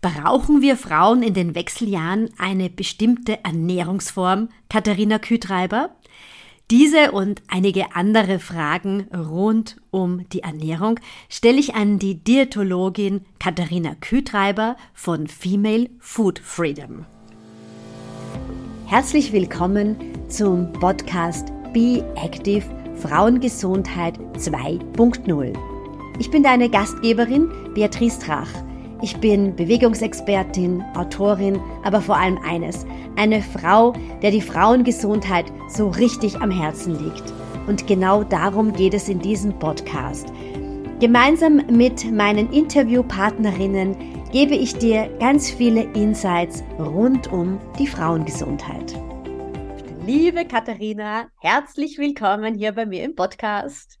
Brauchen wir Frauen in den Wechseljahren eine bestimmte Ernährungsform, Katharina Kühtreiber? Diese und einige andere Fragen rund um die Ernährung stelle ich an die Diätologin Katharina Kühtreiber von Female Food Freedom. Herzlich willkommen zum Podcast Be Active Frauengesundheit 2.0. Ich bin deine Gastgeberin Beatrice Trach ich bin Bewegungsexpertin, Autorin, aber vor allem eines, eine Frau, der die Frauengesundheit so richtig am Herzen liegt. Und genau darum geht es in diesem Podcast. Gemeinsam mit meinen Interviewpartnerinnen gebe ich dir ganz viele Insights rund um die Frauengesundheit. Liebe Katharina, herzlich willkommen hier bei mir im Podcast.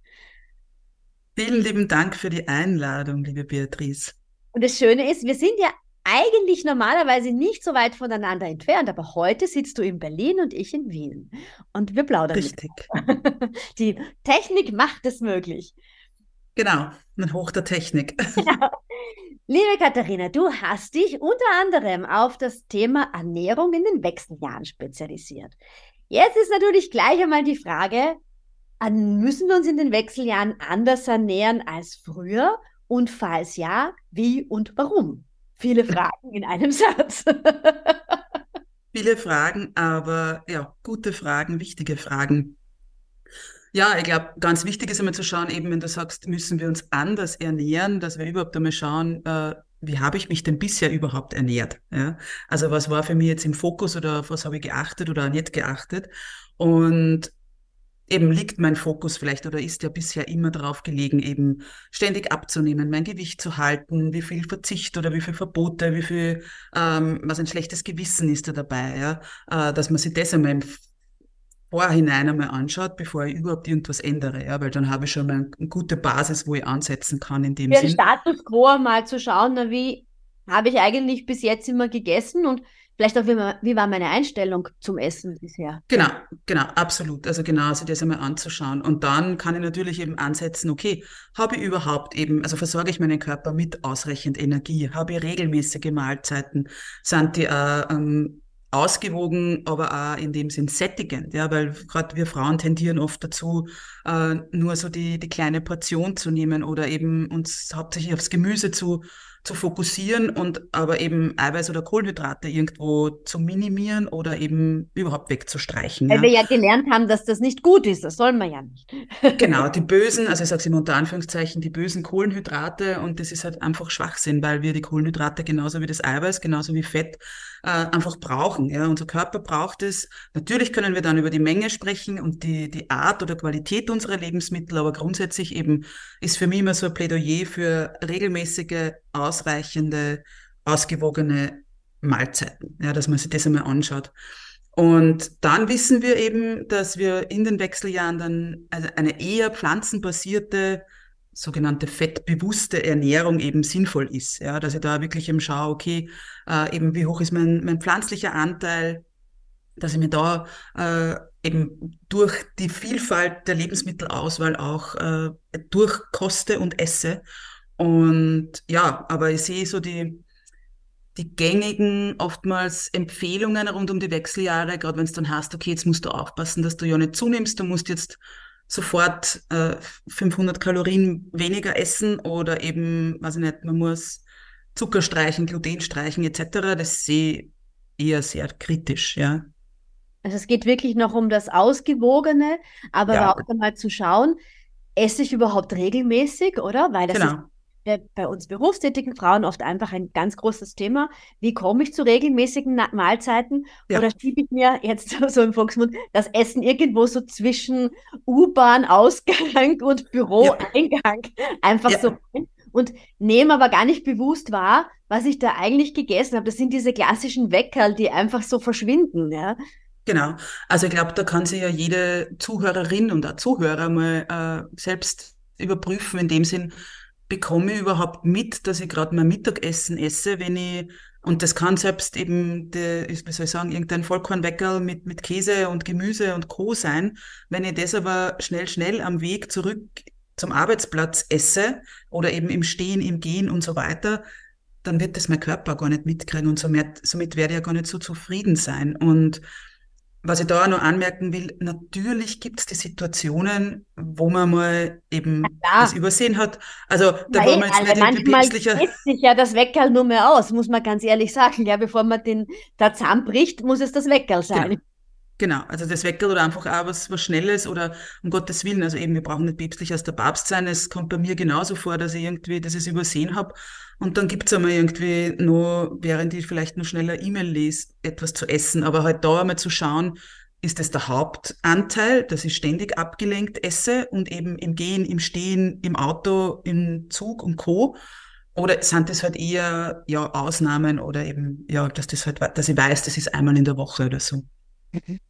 Vielen lieben Dank für die Einladung, liebe Beatrice. Und das Schöne ist, wir sind ja eigentlich normalerweise nicht so weit voneinander entfernt, aber heute sitzt du in Berlin und ich in Wien. Und wir plaudern. Richtig. Die Technik macht es möglich. Genau, ein Hoch der Technik. Genau. Liebe Katharina, du hast dich unter anderem auf das Thema Ernährung in den Wechseljahren spezialisiert. Jetzt ist natürlich gleich einmal die Frage, müssen wir uns in den Wechseljahren anders ernähren als früher und falls ja, wie und warum? Viele Fragen in einem Satz. Viele Fragen, aber ja, gute Fragen, wichtige Fragen. Ja, ich glaube, ganz wichtig ist einmal zu schauen, eben wenn du sagst, müssen wir uns anders ernähren, dass wir überhaupt einmal schauen, äh, wie habe ich mich denn bisher überhaupt ernährt? Ja? Also was war für mich jetzt im Fokus oder auf was habe ich geachtet oder nicht geachtet? Und eben liegt mein Fokus vielleicht oder ist ja bisher immer darauf gelegen, eben ständig abzunehmen, mein Gewicht zu halten, wie viel Verzicht oder wie viel Verbote, wie viel, ähm, was ein schlechtes Gewissen ist da dabei, ja, äh, dass man sich das einmal im Vorhinein einmal anschaut, bevor ich überhaupt irgendwas ändere, ja, weil dann habe ich schon mal eine gute Basis, wo ich ansetzen kann in dem Für Sinn. Status quo mal zu schauen, na, wie habe ich eigentlich bis jetzt immer gegessen und Vielleicht auch, wie, war meine Einstellung zum Essen bisher? Genau, genau, absolut. Also genau, sich das einmal anzuschauen. Und dann kann ich natürlich eben ansetzen, okay, habe ich überhaupt eben, also versorge ich meinen Körper mit ausreichend Energie? Habe ich regelmäßige Mahlzeiten? Sind die auch ähm, ausgewogen, aber auch in dem Sinn sättigend? Ja, weil gerade wir Frauen tendieren oft dazu, äh, nur so die, die kleine Portion zu nehmen oder eben uns hauptsächlich aufs Gemüse zu zu fokussieren und aber eben Eiweiß oder Kohlenhydrate irgendwo zu minimieren oder eben überhaupt wegzustreichen. Weil ja. wir ja gelernt haben, dass das nicht gut ist, das soll man ja nicht. genau, die bösen, also ich sage es immer unter Anführungszeichen, die bösen Kohlenhydrate und das ist halt einfach Schwachsinn, weil wir die Kohlenhydrate genauso wie das Eiweiß, genauso wie Fett äh, einfach brauchen. Ja, unser Körper braucht es. Natürlich können wir dann über die Menge sprechen und die, die Art oder Qualität unserer Lebensmittel, aber grundsätzlich eben ist für mich immer so ein Plädoyer für regelmäßige ausreichende, ausgewogene Mahlzeiten, ja, dass man sich das einmal anschaut. Und dann wissen wir eben, dass wir in den Wechseljahren dann also eine eher pflanzenbasierte, sogenannte fettbewusste Ernährung eben sinnvoll ist. Ja, dass ich da wirklich eben schaue, okay, äh, eben wie hoch ist mein, mein pflanzlicher Anteil, dass ich mir da äh, eben durch die Vielfalt der Lebensmittelauswahl auch äh, durchkoste und esse und ja, aber ich sehe so die, die gängigen oftmals Empfehlungen rund um die Wechseljahre, gerade wenn es dann heißt, okay, jetzt musst du aufpassen, dass du ja nicht zunimmst, du musst jetzt sofort äh, 500 Kalorien weniger essen oder eben, weiß ich nicht, man muss Zucker streichen, Gluten streichen etc. Das sehe ich eher sehr kritisch, ja. Also es geht wirklich noch um das Ausgewogene, aber ja. auch einmal zu schauen, esse ich überhaupt regelmäßig, oder? Weil das genau. ist bei uns berufstätigen Frauen oft einfach ein ganz großes Thema. Wie komme ich zu regelmäßigen Mahlzeiten? Ja. Oder schiebe ich mir jetzt so im Volksmund das Essen irgendwo so zwischen U-Bahn-Ausgang und Büroeingang ja. einfach ja. so rein und nehme aber gar nicht bewusst wahr, was ich da eigentlich gegessen habe. Das sind diese klassischen Weckerl, die einfach so verschwinden. Ja? Genau. Also ich glaube, da kann sich ja jede Zuhörerin und auch Zuhörer mal äh, selbst überprüfen, in dem Sinn, bekomme ich überhaupt mit, dass ich gerade mein Mittagessen esse, wenn ich, und das kann selbst eben, der, wie soll ich sagen, irgendein Vollkornweckerl mit, mit Käse und Gemüse und Co. sein. Wenn ich das aber schnell, schnell am Weg zurück zum Arbeitsplatz esse oder eben im Stehen, im Gehen und so weiter, dann wird das mein Körper gar nicht mitkriegen und somit, somit werde ich ja gar nicht so zufrieden sein. Und was ich da auch noch anmerken will, natürlich gibt es die Situationen, wo man mal eben ja. das übersehen hat. Also da war man jetzt nicht manchmal päpstlicher... sich ja das Weckerl nur mehr aus, muss man ganz ehrlich sagen. Ja, bevor man den da zusammenbricht, muss es das Weckerl sein. Genau. Genau, also das Weckerl oder einfach auch was, was Schnelles oder um Gottes Willen, also eben, wir brauchen nicht päpstlich als der Papst sein. Es kommt bei mir genauso vor, dass ich irgendwie das übersehen habe. Und dann gibt's einmal irgendwie nur, während ich vielleicht nur schneller E-Mail lese, etwas zu essen. Aber halt da einmal zu schauen, ist das der Hauptanteil, dass ich ständig abgelenkt esse und eben im Gehen, im Stehen, im Auto, im Zug und Co. Oder sind das halt eher ja Ausnahmen oder eben ja, dass das halt, dass ich weiß, das ist einmal in der Woche oder so. Mhm.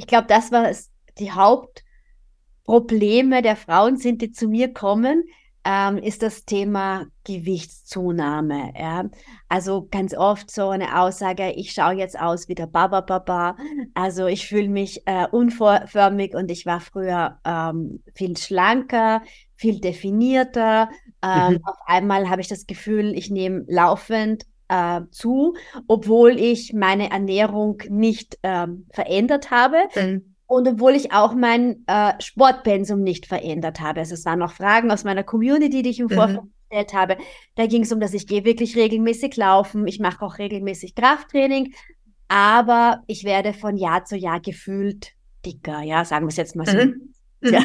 Ich glaube, das war die Hauptprobleme der Frauen sind, die zu mir kommen, ähm, ist das Thema Gewichtszunahme. Ja? Also ganz oft so eine Aussage, ich schaue jetzt aus wie der Baba Baba. Also ich fühle mich äh, unförmig und ich war früher ähm, viel schlanker, viel definierter. Ähm, mhm. Auf einmal habe ich das Gefühl, ich nehme laufend äh, zu, obwohl ich meine Ernährung nicht ähm, verändert habe. Mhm. Und obwohl ich auch mein äh, Sportpensum nicht verändert habe. Also es waren noch Fragen aus meiner Community, die ich im mhm. Vorfeld gestellt habe. Da ging es um, dass ich gehe wirklich regelmäßig laufen. Ich mache auch regelmäßig Krafttraining. Aber ich werde von Jahr zu Jahr gefühlt dicker. Ja, sagen wir es jetzt mal so. Mhm. Ja.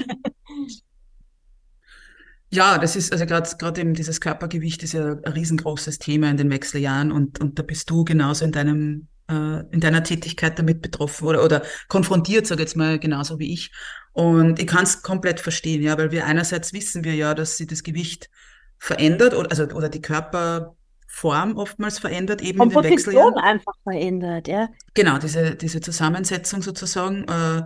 Ja, das ist, also gerade gerade eben dieses Körpergewicht ist ja ein riesengroßes Thema in den Wechseljahren und, und da bist du genauso in deinem, äh, in deiner Tätigkeit damit betroffen oder, oder konfrontiert, sage jetzt mal, genauso wie ich. Und ich kann es komplett verstehen, ja, weil wir einerseits wissen wir ja, dass sich das Gewicht verändert oder, also, oder die Körperform oftmals verändert, eben in den Wechseljahren. einfach verändert, ja. Genau, diese, diese Zusammensetzung sozusagen. Äh,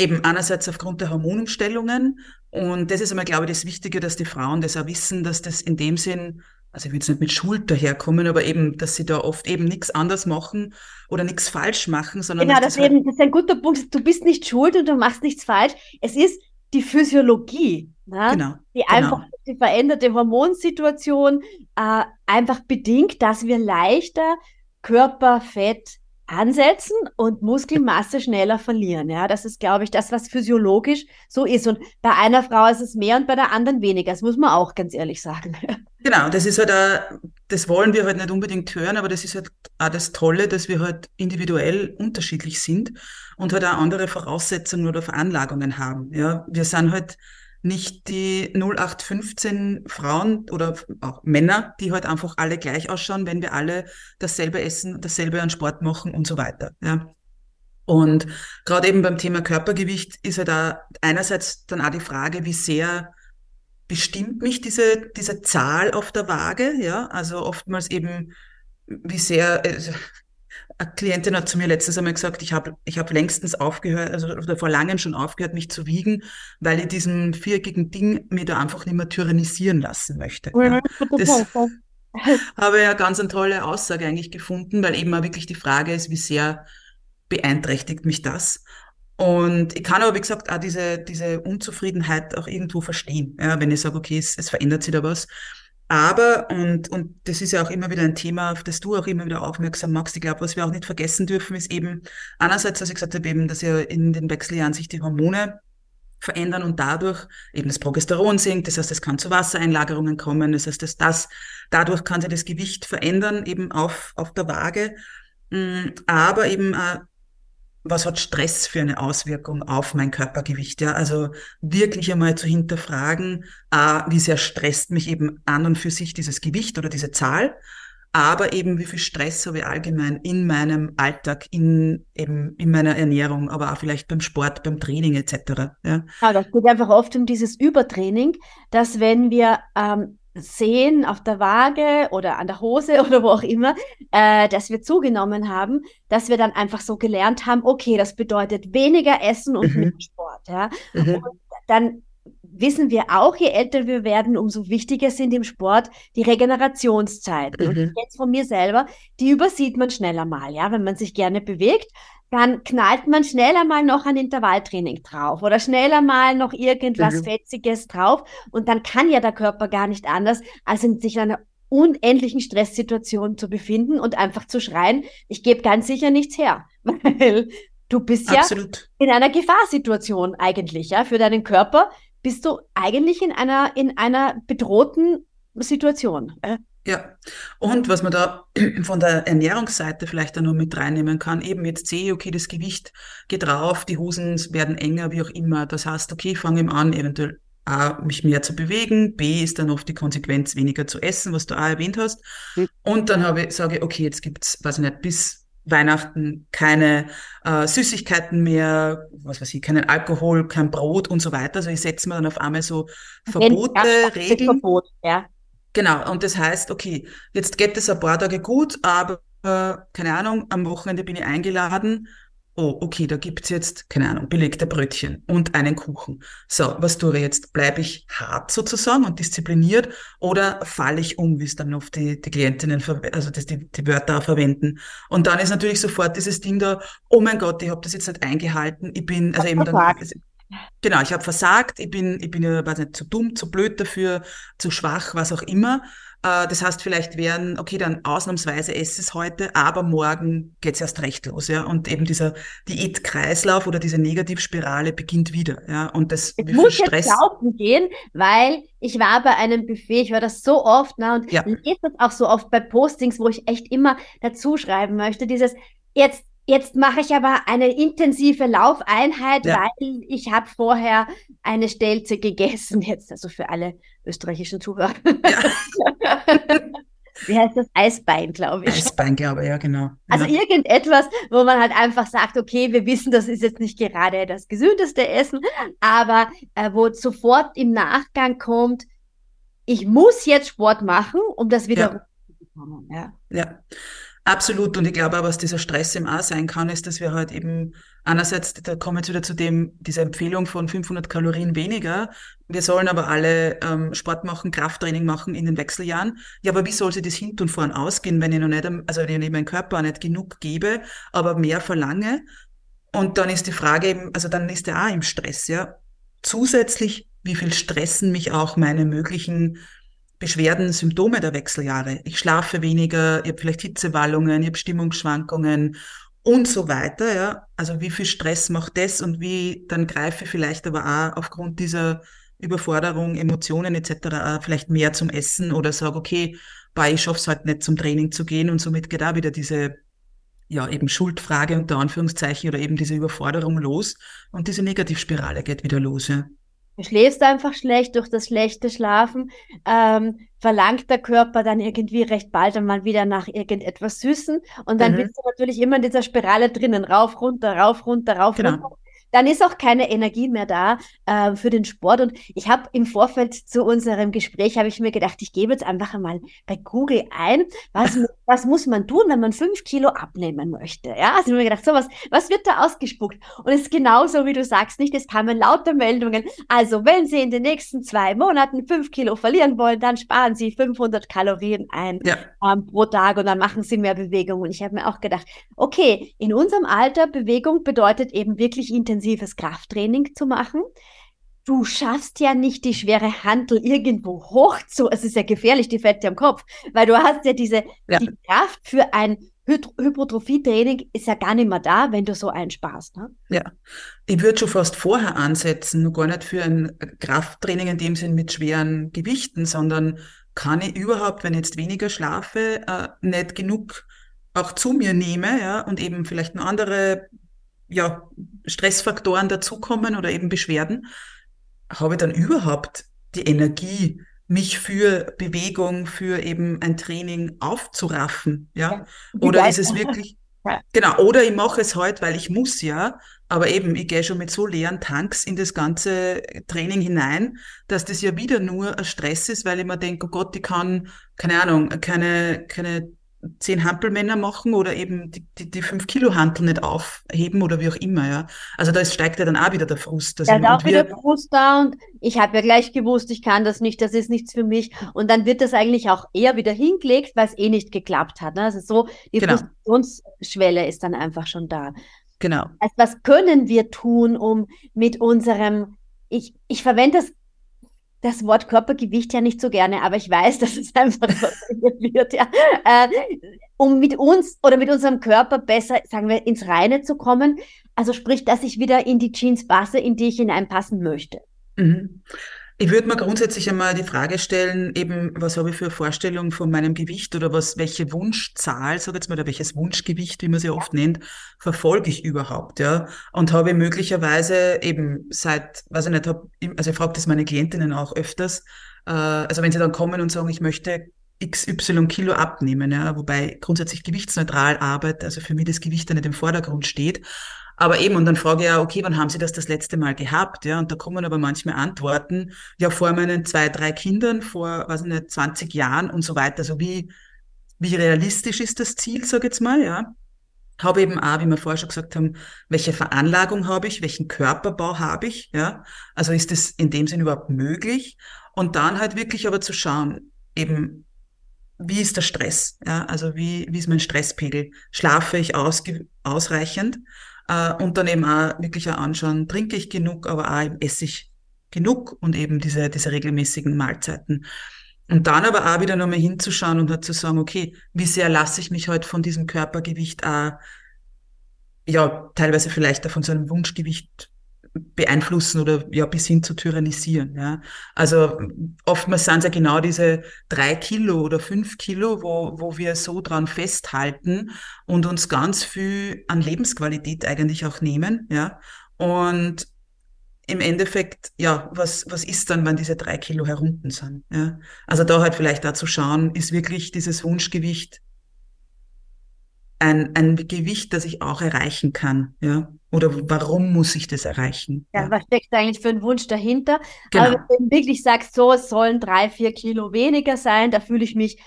eben einerseits aufgrund der Hormonumstellungen. Und das ist einmal, glaube ich, das Wichtige, dass die Frauen das auch wissen, dass das in dem Sinn, also ich will jetzt nicht mit Schuld daherkommen, aber eben, dass sie da oft eben nichts anders machen oder nichts falsch machen, sondern. Genau, das, das, eben, halt das ist ein guter Punkt. Du bist nicht schuld und du machst nichts falsch. Es ist die Physiologie, ne? genau, die genau. einfach die veränderte Hormonsituation äh, einfach bedingt, dass wir leichter Körperfett ansetzen und Muskelmasse schneller verlieren. Ja, das ist, glaube ich, das, was physiologisch so ist. Und bei einer Frau ist es mehr und bei der anderen weniger. Das muss man auch ganz ehrlich sagen. Genau, das ist halt auch, das wollen wir halt nicht unbedingt hören, aber das ist halt auch das Tolle, dass wir halt individuell unterschiedlich sind und halt auch andere Voraussetzungen oder Veranlagungen haben. Ja, wir sind halt nicht die 0815 Frauen oder auch Männer, die halt einfach alle gleich ausschauen, wenn wir alle dasselbe essen, dasselbe an Sport machen und so weiter. Ja. Und gerade eben beim Thema Körpergewicht ist ja da einerseits dann auch die Frage, wie sehr bestimmt mich diese, diese Zahl auf der Waage, ja, also oftmals eben, wie sehr, also eine Klientin hat zu mir letztes einmal gesagt, ich habe ich hab längstens aufgehört, also oder vor langem schon aufgehört, mich zu wiegen, weil ich diesen viereckigen Ding mir da einfach nicht mehr tyrannisieren lassen möchte. Ja. Das habe ich ja ganz eine tolle Aussage eigentlich gefunden, weil eben auch wirklich die Frage ist, wie sehr beeinträchtigt mich das? Und ich kann aber, wie gesagt, auch diese, diese Unzufriedenheit auch irgendwo verstehen. Ja, wenn ich sage, okay, es, es verändert sich da was. Aber, und, und das ist ja auch immer wieder ein Thema, auf das du auch immer wieder aufmerksam machst. Ich glaube, was wir auch nicht vergessen dürfen, ist eben einerseits, was ich gesagt habe, eben, dass ja in den Wechseljahren sich die Hormone verändern und dadurch eben das Progesteron sinkt. Das heißt, es kann zu Wassereinlagerungen kommen. Das heißt, dass das, dadurch kann sich das Gewicht verändern, eben auf, auf der Waage. Mm, aber eben äh, was hat Stress für eine Auswirkung auf mein Körpergewicht? Ja, also wirklich einmal zu hinterfragen, ah, wie sehr stresst mich eben an und für sich dieses Gewicht oder diese Zahl, aber eben wie viel Stress habe ich allgemein in meinem Alltag, in eben in meiner Ernährung, aber auch vielleicht beim Sport, beim Training etc. Ja, ja das geht einfach oft um dieses Übertraining, dass wenn wir ähm, sehen auf der Waage oder an der Hose oder wo auch immer, äh, dass wir zugenommen haben, dass wir dann einfach so gelernt haben, okay, das bedeutet weniger Essen und mhm. mehr Sport. Ja? Mhm. Und dann wissen wir auch, je älter wir werden, umso wichtiger sind im Sport die Regenerationszeiten. Mhm. Und jetzt von mir selber, die übersieht man schneller mal, ja, wenn man sich gerne bewegt dann knallt man schneller mal noch ein Intervalltraining drauf oder schneller mal noch irgendwas mhm. Fetziges drauf und dann kann ja der Körper gar nicht anders, als sich eine unendlichen Stresssituation zu befinden und einfach zu schreien, ich gebe ganz sicher nichts her, weil du bist Absolut. ja in einer Gefahrsituation eigentlich, ja, für deinen Körper bist du eigentlich in einer, in einer bedrohten Situation. Ja, und was man da von der Ernährungsseite vielleicht auch noch mit reinnehmen kann, eben jetzt sehe ich, okay, das Gewicht geht rauf, die Hosen werden enger, wie auch immer. Das heißt, okay, ich fange an, eventuell A, mich mehr zu bewegen, B ist dann oft die Konsequenz, weniger zu essen, was du auch erwähnt hast. Mhm. Und dann habe ich, sage ich, okay, jetzt gibt's, weiß ich nicht, bis Weihnachten keine äh, Süßigkeiten mehr, was weiß ich, keinen Alkohol, kein Brot und so weiter. Also ich setze mir dann auf einmal so Verbote, ja, Regeln. Verbot, ja. Genau, und das heißt, okay, jetzt geht es ein paar Tage gut, aber äh, keine Ahnung, am Wochenende bin ich eingeladen. Oh, okay, da gibt's jetzt, keine Ahnung, belegte Brötchen und einen Kuchen. So, was tue ich jetzt? Bleibe ich hart sozusagen und diszipliniert oder falle ich um, wie es dann oft die, die Klientinnen, also das, die, die Wörter verwenden. Und dann ist natürlich sofort dieses Ding da, oh mein Gott, ich habe das jetzt nicht eingehalten, ich bin, also eben dann, Genau, ich habe versagt, ich bin, ich bin ja, weiß nicht, zu dumm, zu blöd dafür, zu schwach, was auch immer. Äh, das heißt, vielleicht werden, okay, dann ausnahmsweise esse es heute, aber morgen geht's erst recht los, ja. Und eben dieser Diätkreislauf oder diese Negativspirale beginnt wieder, ja. Und das ich muss Stress. Jetzt laufen gehen, weil ich war bei einem Buffet, ich war das so oft, na, und ja. lese das auch so oft bei Postings, wo ich echt immer dazu schreiben möchte, dieses jetzt Jetzt mache ich aber eine intensive Laufeinheit, ja. weil ich habe vorher eine Stelze gegessen. Jetzt also für alle österreichischen Zuhörer. Ja. Wie heißt das? Eisbein, glaube ich. Eisbein, glaube ich, ja, genau. Also ja. irgendetwas, wo man halt einfach sagt, okay, wir wissen, das ist jetzt nicht gerade das gesündeste Essen, aber äh, wo sofort im Nachgang kommt, ich muss jetzt Sport machen, um das wieder ja. zu bekommen. Ja. ja. Absolut. Und ich glaube auch, was dieser Stress im A sein kann, ist, dass wir halt eben einerseits, da kommen jetzt wieder zu dem, dieser Empfehlung von 500 Kalorien weniger. Wir sollen aber alle ähm, Sport machen, Krafttraining machen in den Wechseljahren. Ja, aber wie soll sich das hinten und vorn ausgehen, wenn ich noch nicht, also wenn ich meinem Körper nicht genug gebe, aber mehr verlange? Und dann ist die Frage eben, also dann ist der auch im Stress, ja. Zusätzlich, wie viel stressen mich auch meine möglichen Beschwerden, Symptome der Wechseljahre. Ich schlafe weniger, ich habe vielleicht Hitzewallungen, ich habe Stimmungsschwankungen und so weiter. Ja. Also wie viel Stress macht das und wie dann greife ich vielleicht aber auch aufgrund dieser Überforderung, Emotionen etc. Vielleicht mehr zum Essen oder sage, okay, weil ich schaffe es halt nicht zum Training zu gehen und somit geht auch wieder diese ja eben Schuldfrage unter Anführungszeichen oder eben diese Überforderung los und diese Negativspirale geht wieder los. Ja. Du schläfst einfach schlecht durch das schlechte Schlafen, ähm, verlangt der Körper dann irgendwie recht bald einmal wieder nach irgendetwas Süßen und dann mhm. bist du natürlich immer in dieser Spirale drinnen, rauf, runter, rauf, runter, rauf, genau. runter dann ist auch keine Energie mehr da äh, für den Sport. Und ich habe im Vorfeld zu unserem Gespräch, habe ich mir gedacht, ich gebe jetzt einfach einmal bei Google ein, was, was muss man tun, wenn man fünf Kilo abnehmen möchte. Ja, also ich habe mir gedacht, so was, was wird da ausgespuckt? Und es ist genauso, wie du sagst, nicht, es kamen lauter Meldungen. Also, wenn Sie in den nächsten zwei Monaten fünf Kilo verlieren wollen, dann sparen Sie 500 Kalorien ein ja. ähm, pro Tag und dann machen Sie mehr Bewegung. Und ich habe mir auch gedacht, okay, in unserem Alter, Bewegung bedeutet eben wirklich intensiv intensives Krafttraining zu machen. Du schaffst ja nicht die schwere Handel irgendwo hoch zu. Es ist ja gefährlich, die fällt dir am Kopf, weil du hast ja diese ja. Die Kraft für ein Hypertrophie-Training ist ja gar nicht mehr da, wenn du so einsparst. Ne? Ja, ich würde schon fast vorher ansetzen, nur gar nicht für ein Krafttraining in dem Sinn mit schweren Gewichten, sondern kann ich überhaupt, wenn ich jetzt weniger schlafe, äh, nicht genug auch zu mir nehme, ja, und eben vielleicht noch andere ja, Stressfaktoren dazukommen oder eben Beschwerden, habe ich dann überhaupt die Energie, mich für Bewegung, für eben ein Training aufzuraffen, ja? oder ist es wirklich, genau, oder ich mache es halt, weil ich muss, ja, aber eben, ich gehe schon mit so leeren Tanks in das ganze Training hinein, dass das ja wieder nur ein Stress ist, weil ich mir denke, oh Gott, ich kann, keine Ahnung, keine, keine zehn Hampelmänner machen oder eben die, die, die fünf Kilo Hantel nicht aufheben oder wie auch immer, ja. Also da steigt ja dann auch wieder der Frust. Da ist auch wieder Frust da und ich habe ja gleich gewusst, ich kann das nicht, das ist nichts für mich. Und dann wird das eigentlich auch eher wieder hingelegt, weil es eh nicht geklappt hat. Ne? Also so, die genau. Frustrationsschwelle ist dann einfach schon da. Genau. Also was können wir tun, um mit unserem, ich, ich verwende das das Wort Körpergewicht ja nicht so gerne, aber ich weiß, dass es einfach wird, ja. Äh, um mit uns oder mit unserem Körper besser, sagen wir, ins Reine zu kommen. Also sprich, dass ich wieder in die Jeans passe, in die ich hineinpassen möchte. Mhm. Ich würde mir grundsätzlich einmal die Frage stellen, eben, was habe ich für eine Vorstellung von meinem Gewicht oder was, welche Wunschzahl, sag jetzt mal, oder welches Wunschgewicht, wie man sie oft nennt, verfolge ich überhaupt, ja? Und habe möglicherweise eben seit, weiß ich nicht, hab, also ich frage das meine Klientinnen auch öfters, äh, also wenn sie dann kommen und sagen, ich möchte XY Kilo abnehmen, ja, wobei grundsätzlich gewichtsneutral arbeite, also für mich das Gewicht da nicht im Vordergrund steht. Aber eben, und dann frage ich ja, okay, wann haben Sie das das letzte Mal gehabt? Ja, und da kommen aber manchmal Antworten, ja, vor meinen zwei, drei Kindern, vor, weiß ich nicht, 20 Jahren und so weiter. Also wie, wie realistisch ist das Ziel, sage ich jetzt mal, ja? Habe eben auch, wie wir vorher schon gesagt haben, welche Veranlagung habe ich, welchen Körperbau habe ich, ja? Also ist das in dem Sinn überhaupt möglich? Und dann halt wirklich aber zu schauen, eben, wie ist der Stress? Ja, also wie, wie ist mein Stresspegel? Schlafe ich ausreichend? Äh, und dann eben auch wirklich auch anschauen, trinke ich genug, aber auch esse ich genug und eben diese, diese regelmäßigen Mahlzeiten. Und dann aber auch wieder nochmal hinzuschauen und halt zu sagen, okay, wie sehr lasse ich mich heute halt von diesem Körpergewicht auch, ja, teilweise vielleicht auch von so einem Wunschgewicht beeinflussen oder ja bis hin zu tyrannisieren. Ja. Also oftmals sind es ja genau diese drei Kilo oder fünf Kilo, wo, wo wir so dran festhalten und uns ganz viel an Lebensqualität eigentlich auch nehmen. Ja. Und im Endeffekt, ja, was, was ist dann, wenn diese drei Kilo herunten sind? Ja? Also da halt vielleicht da zu schauen, ist wirklich dieses Wunschgewicht ein, ein Gewicht, das ich auch erreichen kann, ja? Oder warum muss ich das erreichen? Ja, ja. was steckt eigentlich für ein Wunsch dahinter? Genau. Aber wenn du wirklich sagst, so, es sollen drei, vier Kilo weniger sein, da fühle ich mich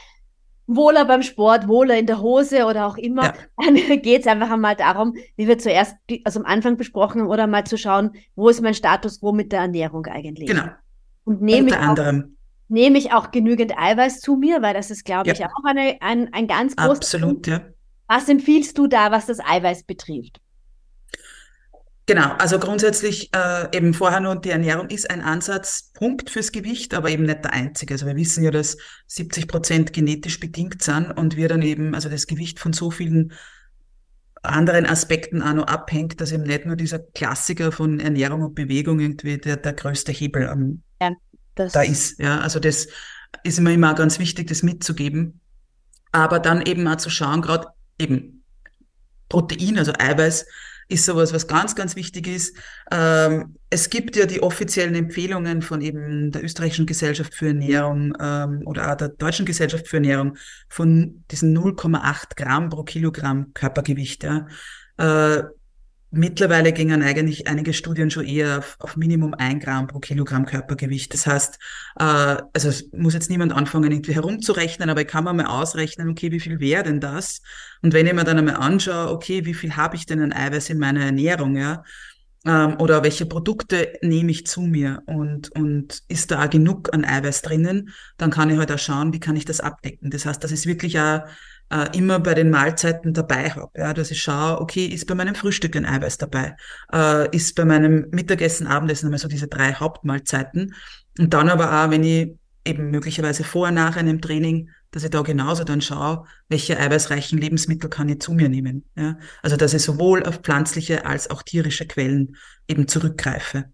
wohler beim Sport, wohler in der Hose oder auch immer, ja. dann geht es einfach einmal darum, wie wir zuerst, also am Anfang besprochen haben, oder mal zu schauen, wo ist mein Status quo mit der Ernährung eigentlich? Genau. Und nehme ich, auch, nehme ich auch genügend Eiweiß zu mir, weil das ist, glaube ja. ich, auch eine, ein, ein ganz großes Absolut, Punkt. ja. Was empfiehlst du da, was das Eiweiß betrifft? Genau, also grundsätzlich äh, eben vorher nur die Ernährung ist ein Ansatzpunkt fürs Gewicht, aber eben nicht der einzige. Also wir wissen ja, dass 70 Prozent genetisch bedingt sind und wir dann eben, also das Gewicht von so vielen anderen Aspekten auch noch abhängt, dass eben nicht nur dieser Klassiker von Ernährung und Bewegung irgendwie der, der größte Hebel am, ja, da ist. Ja, also das ist immer immer ganz wichtig, das mitzugeben. Aber dann eben auch zu schauen, gerade eben Protein, also Eiweiß, ist sowas, was ganz, ganz wichtig ist. Ähm, es gibt ja die offiziellen Empfehlungen von eben der österreichischen Gesellschaft für Ernährung ähm, oder auch der deutschen Gesellschaft für Ernährung von diesen 0,8 Gramm pro Kilogramm Körpergewicht. Ja. Äh, Mittlerweile gingen eigentlich einige Studien schon eher auf, auf Minimum ein Gramm pro Kilogramm Körpergewicht. Das heißt, äh, also es muss jetzt niemand anfangen, irgendwie herumzurechnen, aber ich kann mir mal ausrechnen, okay, wie viel wäre denn das? Und wenn ich mir dann einmal anschaue, okay, wie viel habe ich denn an Eiweiß in meiner Ernährung, ja? Ähm, oder welche Produkte nehme ich zu mir und, und ist da auch genug an Eiweiß drinnen, dann kann ich halt auch schauen, wie kann ich das abdecken. Das heißt, das ist wirklich auch äh, immer bei den Mahlzeiten dabei habe. Ja, dass ich schaue, okay, ist bei meinem Frühstück ein Eiweiß dabei? Äh, ist bei meinem Mittagessen, Abendessen einmal so diese drei Hauptmahlzeiten. Und dann aber auch, wenn ich eben möglicherweise vor, nach einem Training, dass ich da genauso dann schaue, welche eiweißreichen Lebensmittel kann ich zu mir nehmen. Ja? Also dass ich sowohl auf pflanzliche als auch tierische Quellen eben zurückgreife.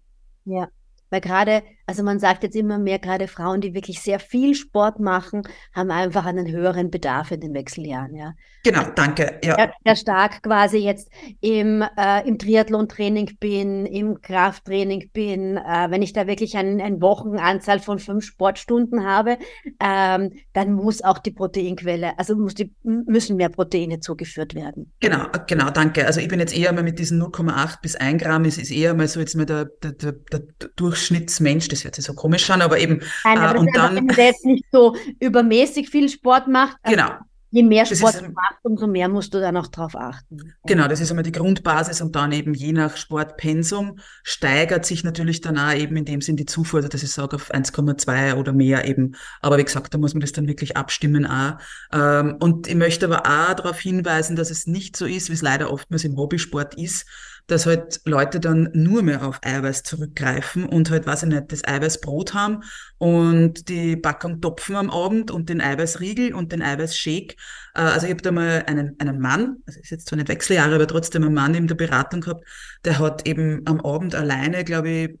Ja, weil gerade, also man sagt jetzt immer mehr, gerade Frauen, die wirklich sehr viel Sport machen, haben einfach einen höheren Bedarf in den Wechseljahren, ja. Genau, danke. Ja. Sehr, sehr stark quasi jetzt im, äh, im Triathlon-Training bin, im Krafttraining bin, äh, wenn ich da wirklich eine ein Wochenanzahl von fünf Sportstunden habe, ähm, dann muss auch die Proteinquelle, also muss die, müssen mehr Proteine zugeführt werden. Genau, genau, danke. Also ich bin jetzt eher mal mit diesen 0,8 bis 1 Gramm, es ist eher mal so jetzt mal der, der, der, der Durchschnittsmensch, das hört sich so komisch an, aber eben. Nein, aber äh, und dann, wenn der jetzt nicht so übermäßig viel Sport macht, also genau. Je mehr Sport ist, du machst, umso mehr musst du dann auch drauf achten. Genau, das ist einmal die Grundbasis und dann eben je nach Sportpensum steigert sich natürlich dann auch eben in dem Sinn die Zufuhr, also dass ich sage auf 1,2 oder mehr eben. Aber wie gesagt, da muss man das dann wirklich abstimmen auch. Ähm, und ich möchte aber auch darauf hinweisen, dass es nicht so ist, wie es leider oftmals im Hobbysport ist, dass halt Leute dann nur mehr auf Eiweiß zurückgreifen und halt, weiß ich nicht, das Eiweißbrot haben und die Packung Topfen am Abend und den Eiweißriegel und den Eiweißshake. Äh, also ich habe da mal einen, einen Mann, also ist jetzt zwar nicht Wechseljahre, aber trotzdem ein Mann in der Beratung gehabt, der hat eben am Abend alleine, glaube ich,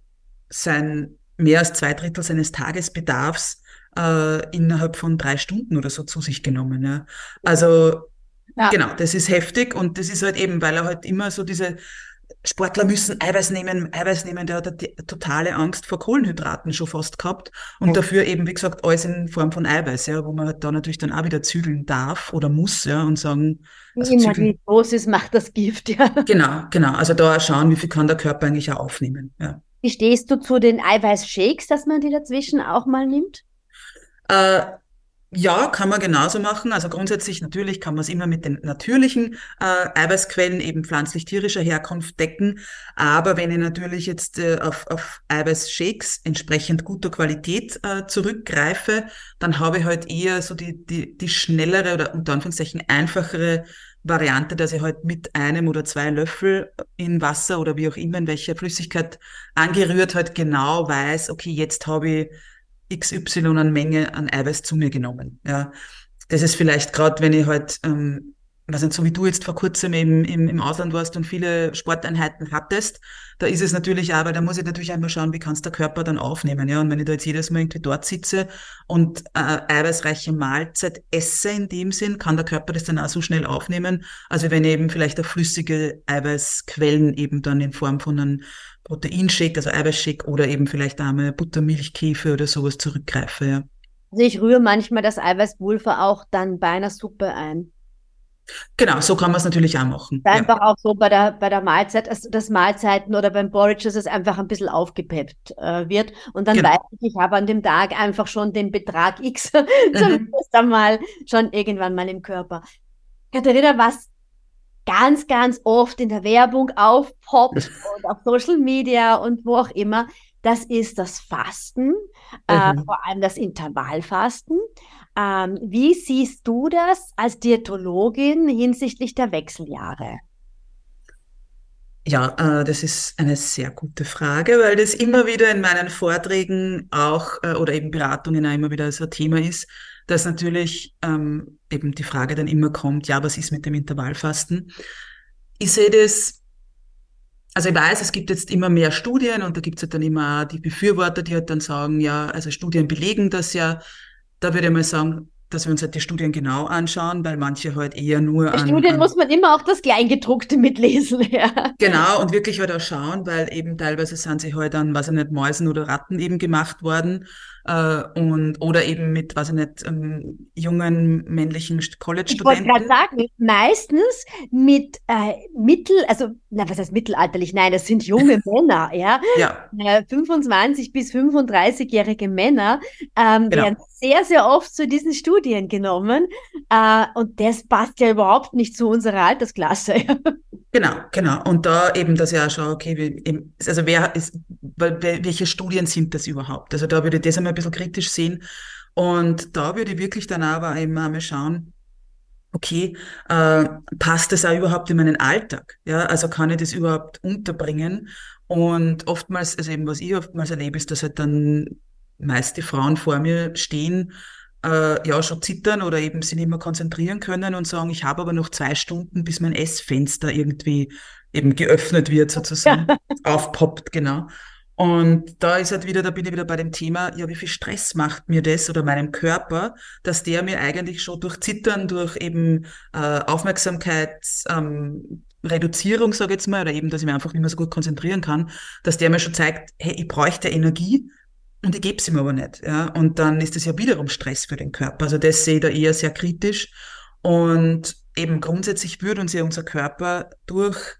sein mehr als zwei Drittel seines Tagesbedarfs äh, innerhalb von drei Stunden oder so zu sich genommen. Ja. Also ja. genau, das ist heftig und das ist halt eben, weil er halt immer so diese Sportler müssen Eiweiß nehmen, Eiweiß nehmen, der hat eine totale Angst vor Kohlenhydraten schon fast gehabt und ja. dafür eben, wie gesagt, alles in Form von Eiweiß, ja, wo man da natürlich dann auch wieder zügeln darf oder muss, ja, und sagen, also Immer zügeln. die Dosis macht das Gift, ja. Genau, genau, also da schauen, wie viel kann der Körper eigentlich auch aufnehmen, ja. Wie stehst du zu den Eiweißshakes, dass man die dazwischen auch mal nimmt? Äh, ja, kann man genauso machen. Also grundsätzlich natürlich kann man es immer mit den natürlichen äh, Eiweißquellen eben pflanzlich-tierischer Herkunft decken. Aber wenn ich natürlich jetzt äh, auf, auf Eiweißshakes entsprechend guter Qualität äh, zurückgreife, dann habe ich halt eher so die, die, die schnellere oder unter Anführungszeichen einfachere Variante, dass ich halt mit einem oder zwei Löffel in Wasser oder wie auch immer in welcher Flüssigkeit angerührt halt genau weiß, okay, jetzt habe ich XY an Menge an Eiweiß zu mir genommen. Ja, das ist vielleicht gerade, wenn ich halt, ähm, was nicht, so wie du jetzt vor kurzem eben im, im Ausland warst und viele Sporteinheiten hattest, da ist es natürlich weil da muss ich natürlich einmal schauen, wie kann es der Körper dann aufnehmen. Ja, und wenn ich da jetzt jedes Mal irgendwie dort sitze und äh, eiweißreiche Mahlzeit esse in dem Sinn, kann der Körper das dann auch so schnell aufnehmen, also wenn ich eben vielleicht auf flüssige Eiweißquellen eben dann in Form von einem Proteinshake, also Eiweißshake oder eben vielleicht einmal Buttermilchkäfe oder sowas zurückgreife. Ja. Also ich rühre manchmal das Eiweißpulver auch dann bei einer Suppe ein. Genau, so kann man es natürlich auch machen. Einfach ja. auch so bei der, bei der Mahlzeit, also das Mahlzeiten oder beim Porridge, dass es einfach ein bisschen aufgepeppt äh, wird. Und dann genau. weiß ich, ich habe an dem Tag einfach schon den Betrag X zumindest mhm. einmal schon irgendwann mal im Körper. Katharina, was ganz, ganz oft in der Werbung aufpoppt und auf Social Media und wo auch immer, das ist das Fasten, äh, mhm. vor allem das Intervallfasten. Ähm, wie siehst du das als Diätologin hinsichtlich der Wechseljahre? Ja, äh, das ist eine sehr gute Frage, weil das immer wieder in meinen Vorträgen auch äh, oder eben Beratungen auch immer wieder so ein Thema ist dass natürlich ähm, eben die Frage dann immer kommt, ja, was ist mit dem Intervallfasten? Ich sehe das, also ich weiß, es gibt jetzt immer mehr Studien und da gibt es halt dann immer die Befürworter, die halt dann sagen, ja, also Studien belegen das ja. Da würde ich mal sagen, dass wir uns halt die Studien genau anschauen, weil manche halt eher nur Bei an... Studien an, muss man immer auch das Kleingedruckte mitlesen, ja. Genau, und wirklich halt auch schauen, weil eben teilweise sind sie halt an, weiß ich nicht, Mäusen oder Ratten eben gemacht worden äh, und oder eben mit, weiß ich nicht, ähm, jungen männlichen College-Studenten. Ich wollte gerade sagen, meistens mit äh, Mittel, also na, was heißt mittelalterlich? Nein, das sind junge Männer, ja. ja. Äh, 25 bis 35-jährige Männer ähm, genau. werden sehr, sehr oft zu diesen Studien genommen äh, und das passt ja überhaupt nicht zu unserer Altersklasse. Genau, genau. Und da eben, dass ich auch schaue, okay, wie, also wer ist, welche Studien sind das überhaupt? Also da würde ich das einmal ein bisschen kritisch sehen. Und da würde ich wirklich dann aber immer einmal schauen, okay, äh, passt das auch überhaupt in meinen Alltag? Ja, also kann ich das überhaupt unterbringen? Und oftmals, also eben was ich oftmals erlebe, ist, dass halt dann meist die Frauen vor mir stehen äh, ja schon zittern oder eben sich nicht mehr konzentrieren können und sagen, ich habe aber noch zwei Stunden, bis mein Essfenster irgendwie eben geöffnet wird, sozusagen, ja. aufpoppt, genau. Und da ist halt wieder, da bin ich wieder bei dem Thema, ja, wie viel Stress macht mir das oder meinem Körper, dass der mir eigentlich schon durch Zittern, durch eben äh, Aufmerksamkeitsreduzierung, ähm, Reduzierung, sage ich jetzt mal, oder eben, dass ich mich einfach nicht mehr so gut konzentrieren kann, dass der mir schon zeigt, hey, ich bräuchte Energie, und ich gebe es ihm aber nicht. Ja? Und dann ist das ja wiederum Stress für den Körper. Also das sehe ich da eher sehr kritisch. Und eben grundsätzlich würde uns ja unser Körper durch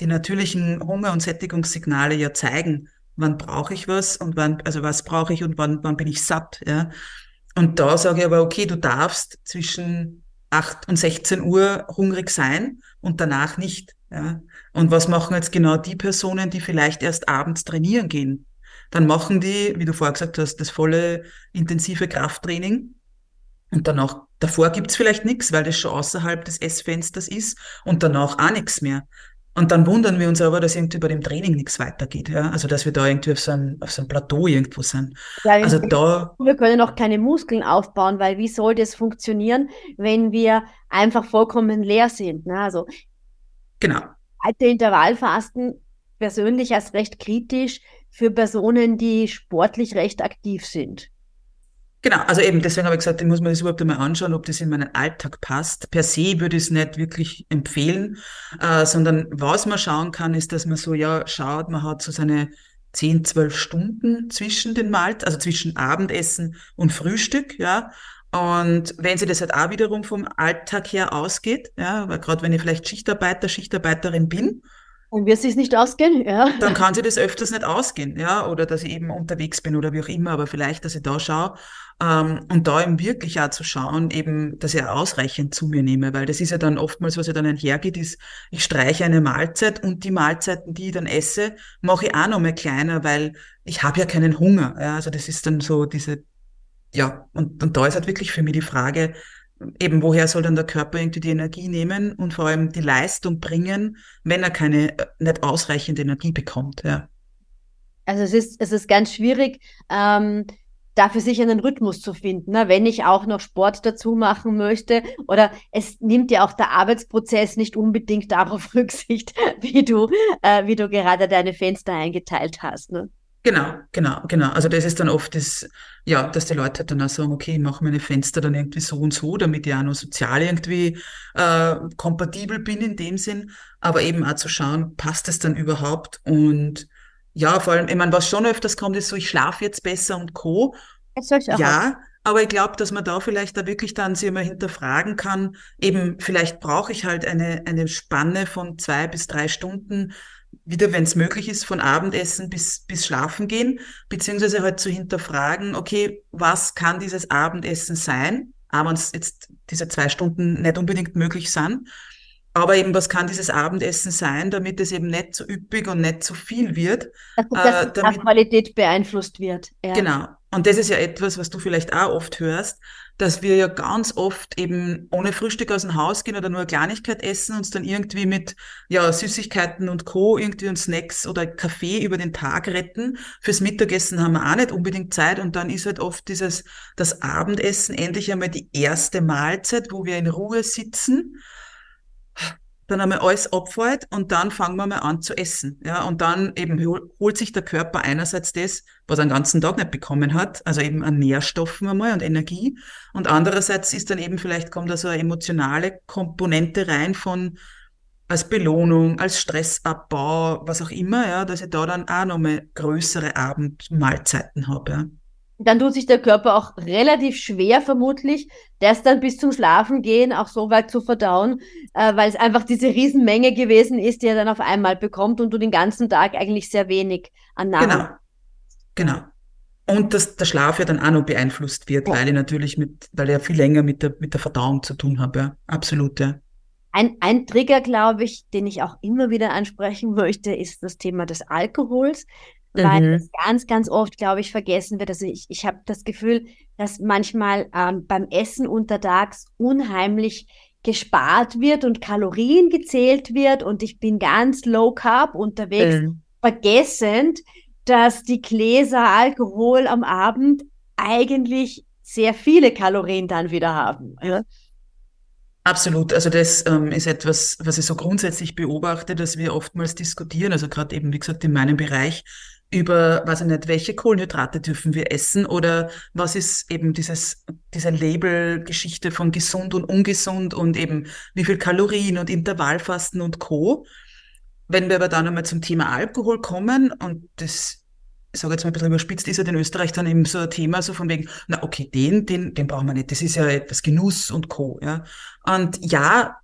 die natürlichen Hunger- und Sättigungssignale ja zeigen, wann brauche ich was und wann, also was brauche ich und wann, wann bin ich satt. Ja? Und da sage ich aber, okay, du darfst zwischen 8 und 16 Uhr hungrig sein und danach nicht. Ja? Und was machen jetzt genau die Personen, die vielleicht erst abends trainieren gehen? Dann machen die, wie du vorher gesagt hast, das volle intensive Krafttraining. Und danach, davor gibt's vielleicht nichts, weil das schon außerhalb des Essfensters ist und danach auch nichts mehr. Und dann wundern wir uns aber, dass irgendwie bei dem Training nichts weitergeht. Ja? Also dass wir da irgendwie auf so einem, auf so einem Plateau irgendwo sind. Ja, also da. Wir können auch keine Muskeln aufbauen, weil wie soll das funktionieren, wenn wir einfach vollkommen leer sind? Ne? Also genau. Alte Intervallfasten persönlich als recht kritisch für Personen, die sportlich recht aktiv sind. Genau, also eben, deswegen habe ich gesagt, ich muss mir das überhaupt einmal anschauen, ob das in meinen Alltag passt. Per se würde ich es nicht wirklich empfehlen, äh, sondern was man schauen kann, ist, dass man so, ja, schaut, man hat so seine 10, 12 Stunden zwischen den Malt, also zwischen Abendessen und Frühstück, ja. Und wenn sie das halt auch wiederum vom Alltag her ausgeht, ja, weil gerade wenn ich vielleicht Schichtarbeiter, Schichtarbeiterin bin, dann wird es sich nicht ausgehen, ja. Dann kann sie das öfters nicht ausgehen, ja, oder dass ich eben unterwegs bin oder wie auch immer, aber vielleicht, dass ich da schaue ähm, und da eben wirklich auch zu schauen, eben, dass ich ausreichend zu mir nehme, weil das ist ja dann oftmals, was ja dann einhergeht, ist, ich streiche eine Mahlzeit und die Mahlzeiten, die ich dann esse, mache ich auch noch mal kleiner, weil ich habe ja keinen Hunger, ja, also das ist dann so diese, ja, und, und da ist halt wirklich für mich die Frage, eben woher soll dann der Körper irgendwie die Energie nehmen und vor allem die Leistung bringen, wenn er keine äh, nicht ausreichende Energie bekommt. Ja. Also es ist, es ist ganz schwierig, ähm, dafür sich einen Rhythmus zu finden, ne? wenn ich auch noch Sport dazu machen möchte. Oder es nimmt ja auch der Arbeitsprozess nicht unbedingt darauf Rücksicht, wie du, äh, wie du gerade deine Fenster eingeteilt hast. Ne? Genau, genau, genau. Also das ist dann oft das, ja, dass die Leute dann auch sagen, okay, ich mache meine Fenster dann irgendwie so und so, damit ich auch noch sozial irgendwie äh, kompatibel bin in dem Sinn. Aber eben auch zu schauen, passt es dann überhaupt? Und ja, vor allem, ich meine, was schon öfters kommt, ist so, ich schlafe jetzt besser und Co. Ja, aber ich glaube, dass man da vielleicht da wirklich dann sich mal hinterfragen kann, eben vielleicht brauche ich halt eine, eine Spanne von zwei bis drei Stunden, wieder, wenn es möglich ist, von Abendessen bis, bis Schlafen gehen, beziehungsweise halt zu hinterfragen, okay, was kann dieses Abendessen sein? Aber wenn es jetzt diese zwei Stunden nicht unbedingt möglich sind. Aber eben, was kann dieses Abendessen sein, damit es eben nicht zu üppig und nicht zu viel wird? Also, dass äh, damit, Qualität beeinflusst wird. Ja. Genau. Und das ist ja etwas, was du vielleicht auch oft hörst, dass wir ja ganz oft eben ohne Frühstück aus dem Haus gehen oder nur eine Kleinigkeit essen, uns dann irgendwie mit ja, Süßigkeiten und Co. irgendwie und Snacks oder Kaffee über den Tag retten. Fürs Mittagessen haben wir auch nicht unbedingt Zeit und dann ist halt oft dieses, das Abendessen endlich einmal die erste Mahlzeit, wo wir in Ruhe sitzen dann einmal alles abfällt und dann fangen wir mal an zu essen. Ja, und dann eben holt sich der Körper einerseits das, was er den ganzen Tag nicht bekommen hat, also eben an Nährstoffen einmal und Energie. Und andererseits ist dann eben vielleicht kommt da so eine emotionale Komponente rein von als Belohnung, als Stressabbau, was auch immer, ja, dass ich da dann auch nochmal größere Abendmahlzeiten habe. Ja dann tut sich der Körper auch relativ schwer vermutlich, das dann bis zum Schlafen gehen auch so weit zu verdauen, äh, weil es einfach diese Riesenmenge gewesen ist, die er dann auf einmal bekommt und du den ganzen Tag eigentlich sehr wenig an Nahrung. Genau, genau. Und dass der Schlaf ja dann auch noch beeinflusst wird, ja. weil ich natürlich mit, weil ja viel länger mit der, mit der Verdauung zu tun habe, ja. Absolut, ja. Ein, ein Trigger, glaube ich, den ich auch immer wieder ansprechen möchte, ist das Thema des Alkohols weil mhm. es ganz, ganz oft, glaube ich, vergessen wird. Also ich, ich habe das Gefühl, dass manchmal ähm, beim Essen untertags unheimlich gespart wird und Kalorien gezählt wird und ich bin ganz low carb unterwegs, mhm. vergessend, dass die Gläser Alkohol am Abend eigentlich sehr viele Kalorien dann wieder haben. Ja? Absolut. Also das ähm, ist etwas, was ich so grundsätzlich beobachte, dass wir oftmals diskutieren. Also gerade eben, wie gesagt, in meinem Bereich über, weiß ich nicht, welche Kohlenhydrate dürfen wir essen oder was ist eben dieses, diese Label-Geschichte von gesund und ungesund und eben wie viel Kalorien und Intervallfasten und Co. Wenn wir aber dann einmal zum Thema Alkohol kommen und das ich sage jetzt mal ein bisschen überspitzt, ist ja in Österreich dann eben so ein Thema, so von wegen, na okay, den, den, den brauchen wir nicht. Das ist ja etwas Genuss und Co. Ja. Und ja,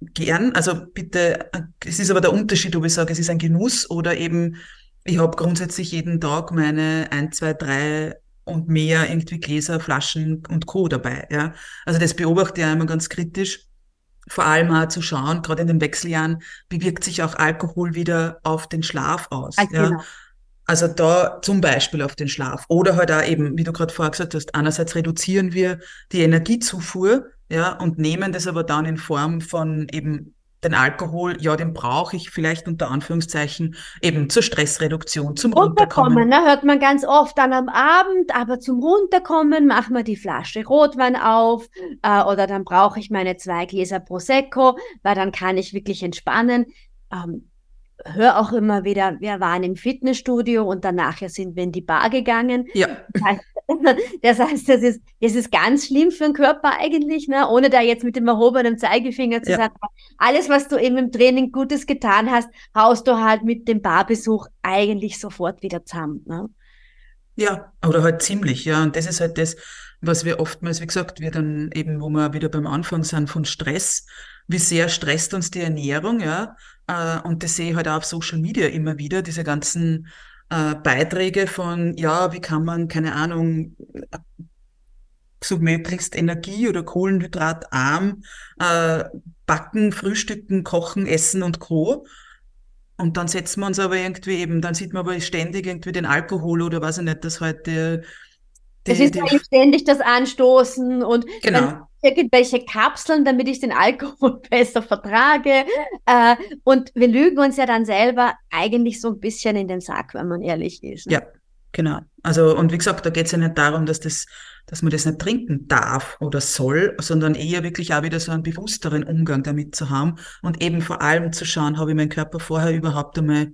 gern, also bitte, es ist aber der Unterschied, ob ich sage, es ist ein Genuss oder eben ich habe grundsätzlich jeden Tag meine ein, zwei, drei und mehr irgendwie Gläser, Flaschen und Co. dabei. Ja. Also das beobachte ich immer ganz kritisch. Vor allem auch zu schauen, gerade in den Wechseljahren, wie wirkt sich auch Alkohol wieder auf den Schlaf aus. Ah, ja. Genau. Also da zum Beispiel auf den Schlaf. Oder halt auch eben, wie du gerade vorher gesagt hast, einerseits reduzieren wir die Energiezufuhr, ja, und nehmen das aber dann in Form von eben den Alkohol, ja, den brauche ich vielleicht unter Anführungszeichen eben zur Stressreduktion, zum Runterkommen. Runterkommen. Ne, hört man ganz oft dann am Abend, aber zum Runterkommen machen wir die Flasche Rotwein auf äh, oder dann brauche ich meine zwei Gläser Prosecco, weil dann kann ich wirklich entspannen. Ähm, hör auch immer wieder, wir waren im Fitnessstudio und danach sind wir in die Bar gegangen. Ja. Das heißt, das ist, das ist ganz schlimm für den Körper eigentlich, ne? ohne da jetzt mit dem erhobenen Zeigefinger zu Ja. sagen, alles, was du eben im Training Gutes getan hast, haust du halt mit dem Barbesuch eigentlich sofort wieder zusammen. Ne? Ja, oder halt ziemlich, ja. Und das ist halt das, was wir oftmals, wie gesagt, wir dann eben, wo wir wieder beim Anfang sind von Stress, wie sehr stresst uns die Ernährung, ja. Äh, Und das sehe ich halt auch auf Social Media immer wieder, diese ganzen äh, Beiträge von, ja, wie kann man, keine Ahnung, so möglichst energie- oder kohlenhydratarm äh, backen, frühstücken, kochen, essen und Co. Und dann setzen wir uns aber irgendwie eben, dann sieht man aber ständig irgendwie den Alkohol oder weiß ich nicht, dass halt der, Es die, ist die, ständig das Anstoßen und genau, irgendwelche Kapseln, damit ich den Alkohol besser vertrage. Äh, und wir lügen uns ja dann selber eigentlich so ein bisschen in den Sack, wenn man ehrlich ist. Ne? ja, genau. Also, und wie gesagt, da geht es ja nicht darum, dass das, dass man das nicht trinken darf oder soll, sondern eher wirklich auch wieder so einen bewussteren Umgang damit zu haben und eben vor allem zu schauen, habe ich meinem Körper vorher überhaupt einmal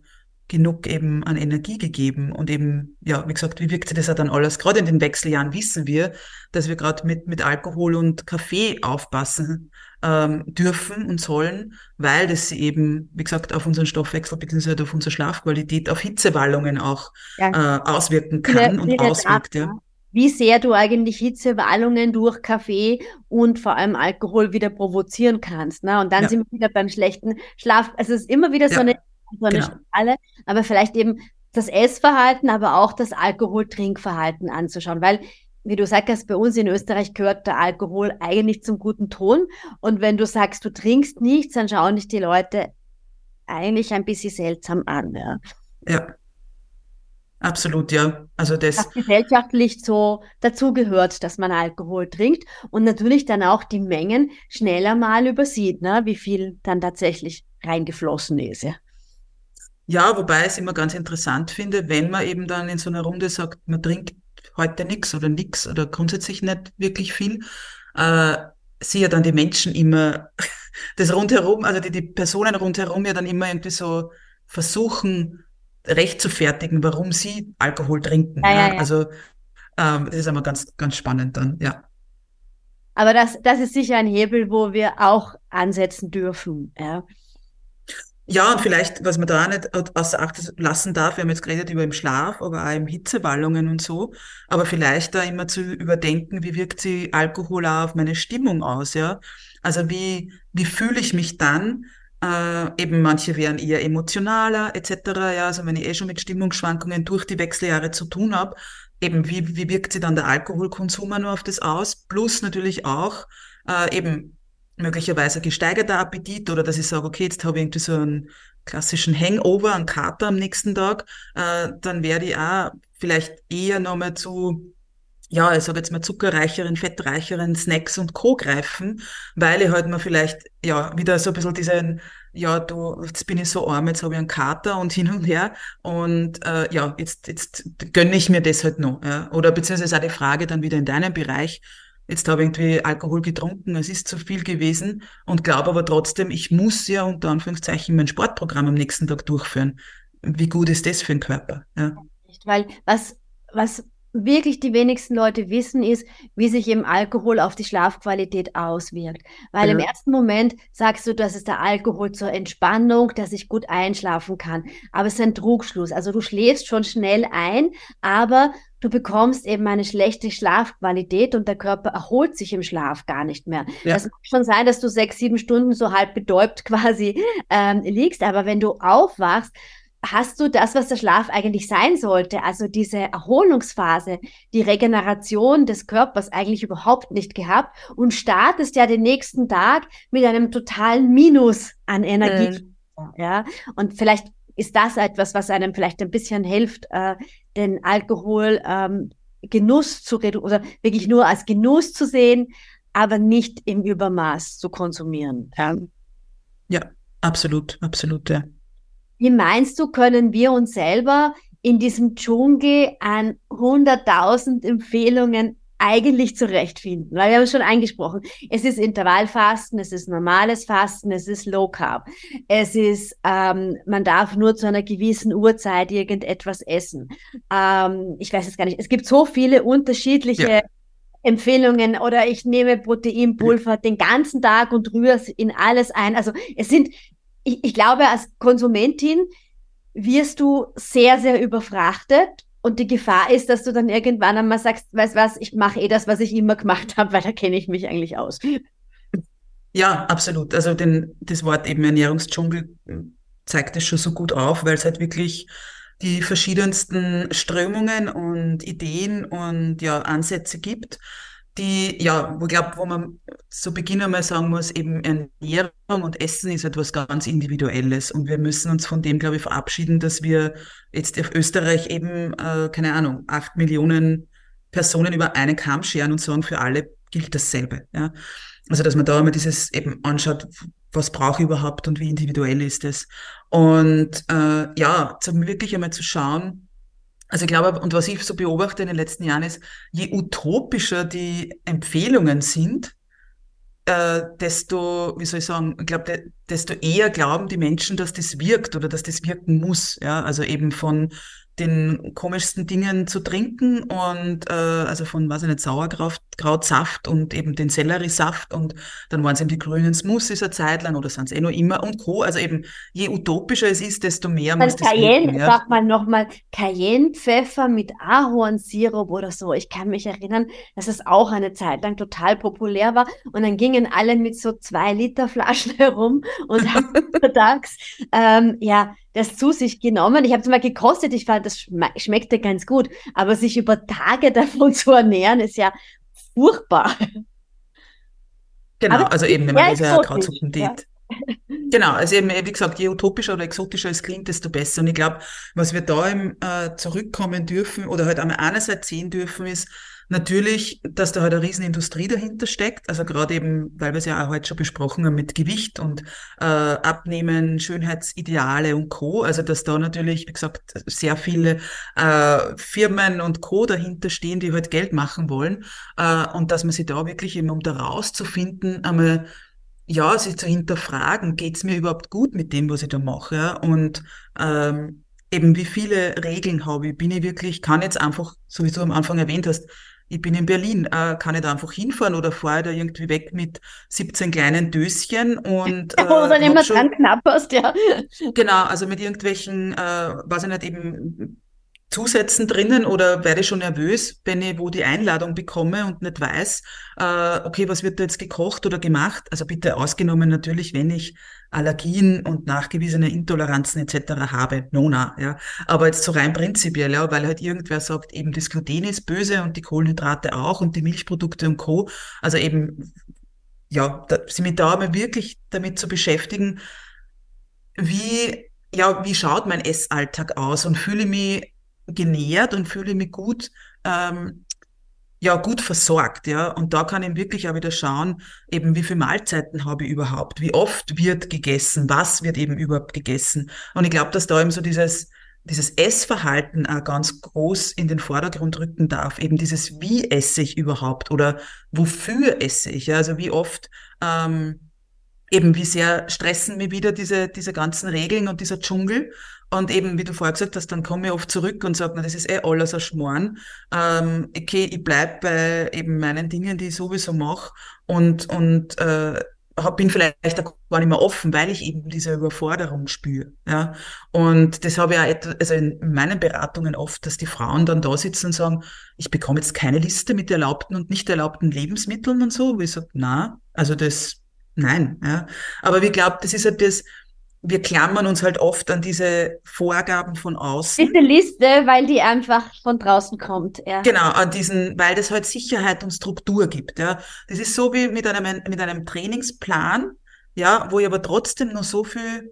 genug eben an Energie gegeben und eben, ja, wie gesagt, wie wirkt sich das auch dann alles? Gerade in den Wechseljahren wissen wir, dass wir gerade mit, mit Alkohol und Kaffee aufpassen ähm, dürfen und sollen, weil das sie eben, wie gesagt, auf unseren Stoffwechsel bzw. auf unsere Schlafqualität, auf Hitzewallungen auch Ja. äh, auswirken kann und viele auswirkt. Ja. Wie sehr du eigentlich Hitzewallungen durch Kaffee und vor allem Alkohol wieder provozieren kannst. Ne? Und dann Ja. sind wir wieder beim schlechten Schlaf. Also es ist immer wieder so Ja, eine, so eine genau. Spirale, aber vielleicht eben das Essverhalten, aber auch das Alkohol-Trinkverhalten anzuschauen. Weil, wie du sagst, bei uns in Österreich gehört der Alkohol eigentlich zum guten Ton. Und wenn du sagst, du trinkst nichts, dann schauen dich die Leute eigentlich ein bisschen seltsam an. Ja. ja. Absolut, ja. Also das, dass gesellschaftlich so dazugehört, dass man Alkohol trinkt und natürlich dann auch die Mengen schneller mal übersieht, ne, wie viel dann tatsächlich reingeflossen ist. Ja. Ja, wobei ich es immer ganz interessant finde, wenn man eben dann in so einer Runde sagt, man trinkt heute nichts oder nix oder grundsätzlich nicht wirklich viel, äh, sie ja dann die Menschen immer das rundherum, also die, die Personen rundherum ja dann immer irgendwie so versuchen, recht zu fertigen, warum sie Alkohol trinken. Ja, ja. ja. Also ähm, das ist immer ganz, ganz spannend dann, ja. Aber das, das ist sicher ein Hebel, wo wir auch ansetzen dürfen. Ja. Ja, und vielleicht, was man da nicht außer Acht lassen darf, wir haben jetzt geredet über im Schlaf, aber auch im Hitzewallungen und so, aber vielleicht da immer zu überdenken, wie wirkt sich Alkohol auch auf meine Stimmung aus, ja? Also wie, wie fühle ich mich dann? Äh, eben manche wären eher emotionaler etc. Ja, also wenn ich eh schon mit Stimmungsschwankungen durch die Wechseljahre zu tun habe, eben wie, wie wirkt sich dann der Alkoholkonsum nur auf das aus? Plus natürlich auch äh, eben möglicherweise gesteigerter Appetit oder dass ich sage, okay, jetzt habe ich irgendwie so einen klassischen Hangover, einen Kater am nächsten Tag, äh, dann werde ich auch vielleicht eher nochmal zu, ja, ich sage jetzt mal zuckerreicheren, fettreicheren Snacks und Co. greifen, weil ich halt mal vielleicht, ja, wieder so ein bisschen diesen, ja, du, jetzt bin ich so arm, jetzt habe ich einen Kater und hin und her und äh, ja, jetzt, jetzt gönne ich mir das halt noch. Ja. Oder beziehungsweise auch die Frage dann wieder in deinem Bereich, jetzt habe ich irgendwie Alkohol getrunken, es ist zu viel gewesen und glaube aber trotzdem, ich muss ja unter Anführungszeichen mein Sportprogramm am nächsten Tag durchführen. Wie gut ist das für den Körper? Ja. Weil was, was wirklich die wenigsten Leute wissen, ist, wie sich eben Alkohol auf die Schlafqualität auswirkt. Weil im Ja. ersten Moment sagst du, das ist der Alkohol zur Entspannung, dass ich gut einschlafen kann. Aber es ist ein Trugschluss. Also du schläfst schon schnell ein, aber du bekommst eben eine schlechte Schlafqualität und der Körper erholt sich im Schlaf gar nicht mehr. Ja. Es kann schon sein, dass du sechs, sieben Stunden so halb betäubt quasi ähm, liegst, aber wenn du aufwachst, hast du das, was der Schlaf eigentlich sein sollte, also diese Erholungsphase, die Regeneration des Körpers eigentlich überhaupt nicht gehabt und startest ja den nächsten Tag mit einem totalen Minus an Energie. Ja, und vielleicht ist das etwas, was einem vielleicht ein bisschen hilft, äh, den Alkohol ähm, Genuss zu redu oder wirklich nur als Genuss zu sehen, aber nicht im Übermaß zu konsumieren. Ja. Ja, absolut, absolut, ja. Wie meinst du, können wir uns selber in diesem Dschungel an 100.000 Empfehlungen eigentlich zurechtfinden, weil wir haben es schon angesprochen. Es ist Intervallfasten, es ist normales Fasten, es ist Low Carb, es ist, ähm, man darf nur zu einer gewissen Uhrzeit irgendetwas essen. Ähm, ich weiß es gar nicht. Es gibt so viele unterschiedliche ja. Empfehlungen oder ich nehme Proteinpulver den ganzen Tag und rühre es in alles ein. Also es sind, ich, ich glaube, als Konsumentin wirst du sehr, sehr überfrachtet und die Gefahr ist, dass du dann irgendwann einmal sagst, weißt was, ich mache eh das, was ich immer gemacht habe, weil da kenne ich mich eigentlich aus. Ja, absolut. Also den, das Wort eben Ernährungsdschungel zeigt es schon so gut auf, weil es halt wirklich die verschiedensten Strömungen und Ideen und ja, Ansätze gibt die, ja, wo ich glaube, wo man zu Beginn einmal sagen muss, eben Ernährung und Essen ist etwas ganz Individuelles und wir müssen uns von dem, glaube ich, verabschieden, dass wir jetzt auf Österreich eben, äh, keine Ahnung, acht Millionen Personen über einen Kamm scheren und sagen, für alle gilt dasselbe. Ja? Also, dass man da immer dieses eben anschaut, was brauche ich überhaupt und wie individuell ist es. Und äh, ja, wirklich einmal zu schauen, also ich glaube, und was ich so beobachte in den letzten Jahren ist, je utopischer die Empfehlungen sind, äh, desto, wie soll ich sagen, ich glaube, de, desto eher glauben die Menschen, dass das wirkt oder dass das wirken muss. Ja, also eben von den komischsten Dingen zu trinken und äh, also von, weiß ich nicht, Sauerkrautsaft und eben den Selleriesaft und dann waren es eben die grünen Smoothies eine Zeit lang oder sind es eh noch immer und Co. Also eben, je utopischer es ist, desto mehr muss das Cayenne, ja. sag mal nochmal, Cayenne-Pfeffer mit Ahornsirup oder so. Ich kann mich erinnern, dass es auch eine Zeit lang total populär war und dann gingen alle mit so zwei Liter Flaschen herum und haben tags, ähm, ja, das zu sich genommen. Ich habe es mal gekostet, ich fand, das schmeckte ganz gut, aber sich über Tage davon zu ernähren, ist ja furchtbar. Genau, also eben, wenn man diese Krautsuppen-Diät. Ja. Genau, also eben, wie gesagt, je utopischer oder exotischer es klingt, desto besser. Und ich glaube, was wir da im, äh, zurückkommen dürfen oder halt einmal einerseits sehen dürfen, ist, Natürlich, dass da halt eine Riesenindustrie dahinter steckt, also gerade eben, weil wir es ja auch heute schon besprochen haben mit Gewicht und äh, Abnehmen, Schönheitsideale und Co. Also dass da natürlich, wie gesagt, sehr viele äh, Firmen und Co. dahinter stehen, die halt Geld machen wollen äh, und dass man sich da wirklich eben, um da rauszufinden, einmal ja, sich zu hinterfragen, geht's mir überhaupt gut mit dem, was ich da mache? Ja? Und ähm, eben wie viele Regeln habe ich? Bin ich wirklich, kann jetzt einfach, so wie du am Anfang erwähnt hast, ich bin in Berlin, äh, kann ich da einfach hinfahren oder fahre ich da irgendwie weg mit 17 kleinen Döschen und äh, Wo du dann immer dran knapp hast, ja. Genau, also mit irgendwelchen, äh, weiß ich nicht, eben Zusätzen drinnen oder werde ich schon nervös, wenn ich wo die Einladung bekomme und nicht weiß, äh, okay, was wird da jetzt gekocht oder gemacht? Also bitte ausgenommen natürlich, wenn ich Allergien und nachgewiesene Intoleranzen etc. habe. Nona, ja. Aber jetzt so rein prinzipiell, ja, weil halt irgendwer sagt, eben das Gluten ist böse und die Kohlenhydrate auch und die Milchprodukte und Co. Also eben, ja, da, sie mit da mal wirklich damit zu beschäftigen, wie, ja, wie schaut mein Essalltag aus und fühle mich genährt und fühle mich gut, ähm, ja, gut versorgt, ja. Und da kann ich wirklich auch wieder schauen, eben wie viele Mahlzeiten habe ich überhaupt, wie oft wird gegessen, was wird eben überhaupt gegessen. Und ich glaube, dass da eben so dieses, dieses Essverhalten auch ganz groß in den Vordergrund rücken darf. Eben dieses, wie esse ich überhaupt oder wofür esse ich, ja. Also wie oft, ähm, eben wie sehr stressen mir wieder diese, diese ganzen Regeln und dieser Dschungel. Und eben, wie du vorher gesagt hast, dann komme ich oft zurück und sage, na, das ist eh alles ein Schmoren. Ähm, okay, ich bleib bei eben meinen Dingen, die ich sowieso mache und, und äh, bin vielleicht auch gar nicht mehr offen, weil ich eben diese Überforderung spüre. Ja? Und das habe ich auch also in meinen Beratungen oft, dass die Frauen dann da sitzen und sagen, ich bekomme jetzt keine Liste mit erlaubten und nicht erlaubten Lebensmitteln und so. Wo ich sage, na, also das, nein. Ja? Aber ich glaube, das ist halt das, wir klammern uns halt oft an diese Vorgaben von außen. Diese Liste, weil die einfach von draußen kommt. Ja. Genau, an diesen, weil das halt Sicherheit und Struktur gibt. Ja. Das ist so wie mit einem, mit einem Trainingsplan, ja, wo ich aber trotzdem noch so viel,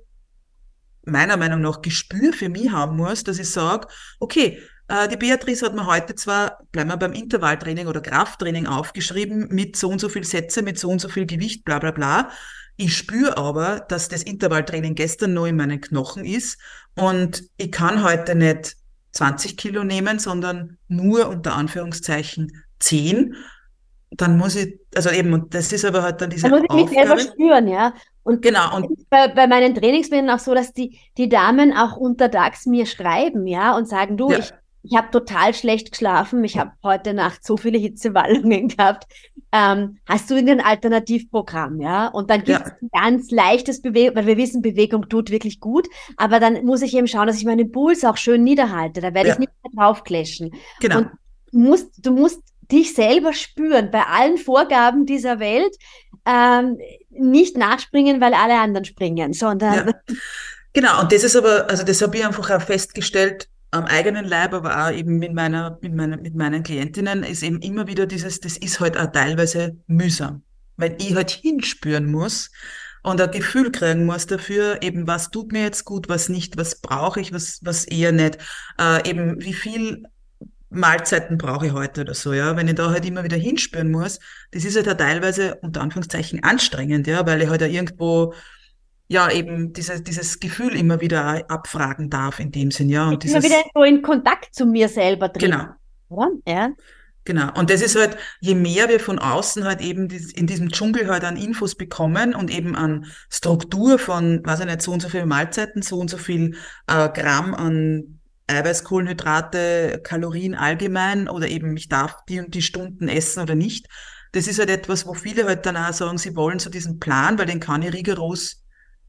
meiner Meinung nach, Gespür für mich haben muss, dass ich sage, okay, äh, die Beatrice hat mir heute zwar, bleiben wir beim Intervalltraining oder Krafttraining aufgeschrieben, mit so und so viel Sätze, mit so und so viel Gewicht, bla bla bla Ich spüre aber, dass das Intervalltraining gestern noch in meinen Knochen ist und ich kann heute nicht 20 Kilo nehmen, sondern nur unter Anführungszeichen 10 dann muss ich, also eben, und das ist aber halt dann diese Dann muss ich mich selber spüren, ja. Und genau. Und bei, bei meinen Trainings bin ich auch so, dass die, die Damen auch untertags mir schreiben, ja, und sagen, du, ja. ich, ich habe total schlecht geschlafen, ich habe heute Nacht so viele Hitzewallungen gehabt. Ähm, hast du ein Alternativprogramm, ja? Und dann gibt es ja. ein ganz leichtes Bewegung, weil wir wissen, Bewegung tut wirklich gut, aber dann muss ich eben schauen, dass ich meinen Puls auch schön niederhalte. Da werde ja. ich nicht mehr draufklatschen. Genau. Und du musst, du musst dich selber spüren bei allen Vorgaben dieser Welt. Ähm, nicht nachspringen, weil alle anderen springen, sondern. Ja. Genau, und das ist aber, also das habe ich einfach auch festgestellt am eigenen Leib, aber auch eben mit meiner, mit meiner, mit meinen Klientinnen, ist eben immer wieder dieses, das ist halt auch teilweise mühsam, weil ich halt hinspüren muss und ein Gefühl kriegen muss dafür, eben was tut mir jetzt gut, was nicht, was brauche ich, was, was eher nicht, äh, eben wie viel Mahlzeiten brauche ich heute oder so, ja. Wenn ich da halt immer wieder hinspüren muss, das ist halt auch teilweise unter Anführungszeichen anstrengend, ja, weil ich halt auch irgendwo ja eben dieses, dieses Gefühl immer wieder abfragen darf in dem Sinn, ja. Und dieses, immer wieder so in Kontakt zu mir selber drin. Genau. Oder? Ja. Genau. Und das ist halt, je mehr wir von außen halt eben in diesem Dschungel halt an Infos bekommen und eben an Struktur von, weiß ich nicht, so und so viele Mahlzeiten, so und so viel äh, Gramm an Eiweiß, Kohlenhydrate, Kalorien allgemein oder eben ich darf die und die Stunden essen oder nicht. Das ist halt etwas, wo viele halt danach sagen, sie wollen so diesen Plan, weil den kann ich rigoros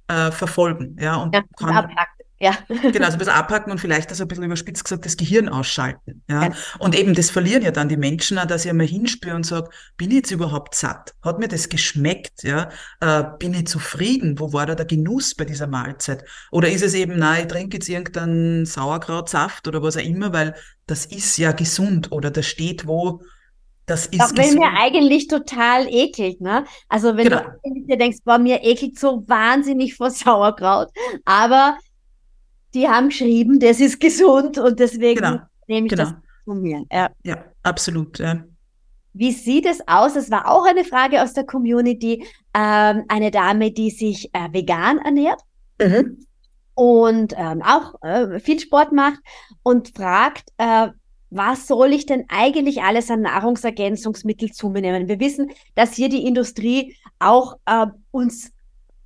äh, verfolgen. Ja, und ja, kann, abhaken. Ja. Genau, so ein bisschen abhacken und vielleicht also ein bisschen überspitzt gesagt das Gehirn ausschalten. Ja. ja. Und eben das verlieren ja dann die Menschen, auch, dass ich einmal hinspüre und sage, bin ich jetzt überhaupt satt? Hat mir das geschmeckt? Ja? Äh, bin ich zufrieden? Wo war da der Genuss bei dieser Mahlzeit? Oder ist es eben, nein, ich trinke jetzt irgendeinen Sauerkrautsaft oder was auch immer, weil das ist ja gesund oder das steht wo, das ist Auch wenn mir eigentlich total ekelt, ne? Also wenn genau. du dir denkst, boah, mir ekelt so wahnsinnig vor Sauerkraut. Aber die haben geschrieben, das ist gesund und deswegen genau. nehme ich genau. das von mir. Ja, ja absolut. Ja. Wie sieht es aus? Das war auch eine Frage aus der Community. Ähm, eine Dame, die sich äh, vegan ernährt mhm. und ähm, auch äh, viel Sport macht und fragt, äh, was soll ich denn eigentlich alles an Nahrungsergänzungsmittel zu mir nehmen? Wir wissen, dass hier die Industrie auch äh, uns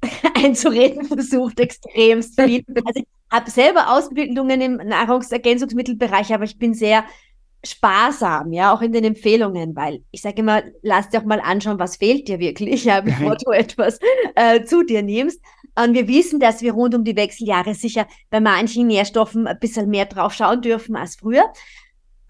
einzureden versucht, extremst viel. Also ich habe selber Ausbildungen im Nahrungsergänzungsmittelbereich, aber ich bin sehr sparsam, ja, auch in den Empfehlungen, weil ich sage immer, lass dir auch mal anschauen, was fehlt dir wirklich, ja, bevor du etwas äh, zu dir nimmst. Und wir wissen, dass wir rund um die Wechseljahre sicher bei manchen Nährstoffen ein bisschen mehr drauf schauen dürfen als früher.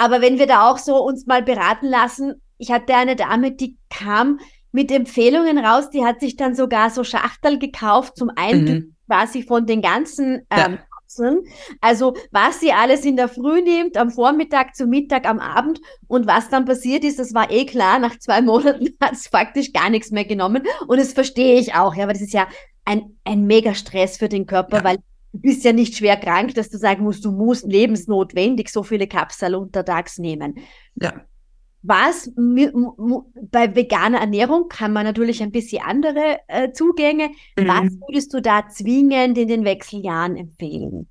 Aber wenn wir da auch so uns mal beraten lassen, ich hatte eine Dame, die kam mit Empfehlungen raus, die hat sich dann sogar so Schachtel gekauft zum Eindücken mhm. quasi von den ganzen ähm, Kapseln. Also was sie alles in der Früh nimmt, am Vormittag, zum Mittag, am Abend und was dann passiert ist, das war eh klar, nach zwei Monaten hat es faktisch gar nichts mehr genommen und das verstehe ich auch, ja, weil das ist ja ein, ein mega Stress für den Körper, ja. weil du bist ja nicht schwer krank, dass du sagen musst, du musst lebensnotwendig so viele Kapseln untertags nehmen. Ja. Was bei veganer Ernährung kann man natürlich ein bisschen andere äh, Zugänge. Mhm. Was würdest du da zwingend in den Wechseljahren empfehlen?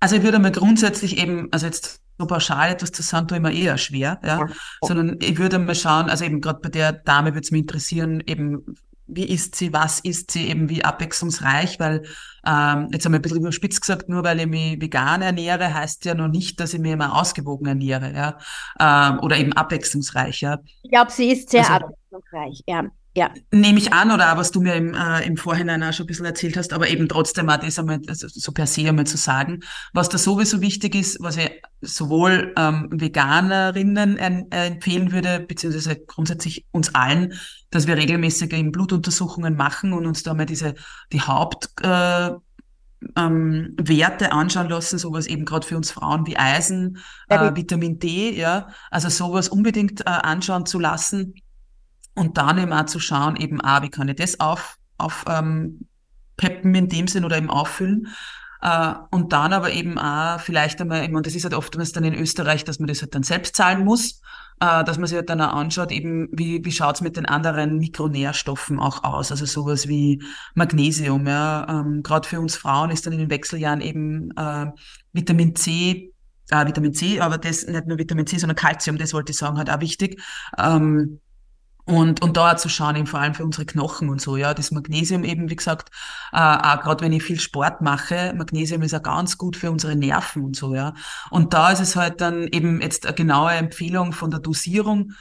Also ich würde mal grundsätzlich eben, also jetzt so pauschal etwas zu sagen, tue immer eher schwer, ja. ja. Sondern ich würde mal schauen, also eben gerade bei der Dame würde es mich interessieren, eben wie ist sie, was ist sie, eben wie abwechslungsreich, weil ähm, jetzt einmal ein bisschen überspitzt gesagt, nur weil ich mich vegan ernähre, heißt ja noch nicht, dass ich mich immer ausgewogen ernähre, ja, ähm, oder eben abwechslungsreich, ja. Ich glaube, sie ist sehr also, abwechslungsreich, ja. Ja. Nehme ich an, oder auch, was du mir im, äh, im Vorhinein auch schon ein bisschen erzählt hast, aber eben trotzdem auch das einmal also so per se einmal zu sagen. Was da sowieso wichtig ist, was ich sowohl ähm, Veganerinnen äh, empfehlen würde, beziehungsweise grundsätzlich uns allen, dass wir regelmäßig eben Blutuntersuchungen machen und uns da mal diese, die Haupt, äh, ähm, Werte anschauen lassen, sowas eben gerade für uns Frauen wie Eisen, äh, Vitamin D, ja, also sowas unbedingt äh, anschauen zu lassen und dann eben auch zu schauen, eben, ah, wie kann ich das auf, auf ähm, peppen in dem Sinn oder eben auffüllen. Äh, und dann aber eben auch vielleicht einmal, eben, und das ist halt oftmals dann in Österreich, dass man das halt dann selbst zahlen muss, äh, dass man sich halt dann auch anschaut, eben wie, wie schaut's mit den anderen Mikronährstoffen auch aus, also sowas wie Magnesium. Ja. Ähm, Gerade für uns Frauen ist dann in den Wechseljahren eben äh, Vitamin C äh, Vitamin C, aber das nicht nur Vitamin C, sondern Calcium, das wollte ich sagen, halt auch wichtig. Ähm, und, und da zu schauen, eben vor allem für unsere Knochen und so, ja, das Magnesium eben, wie gesagt, äh, auch gerade wenn ich viel Sport mache, Magnesium ist auch ganz gut für unsere Nerven und so, ja. Und da ist es halt dann eben jetzt eine genaue Empfehlung von der Dosierung,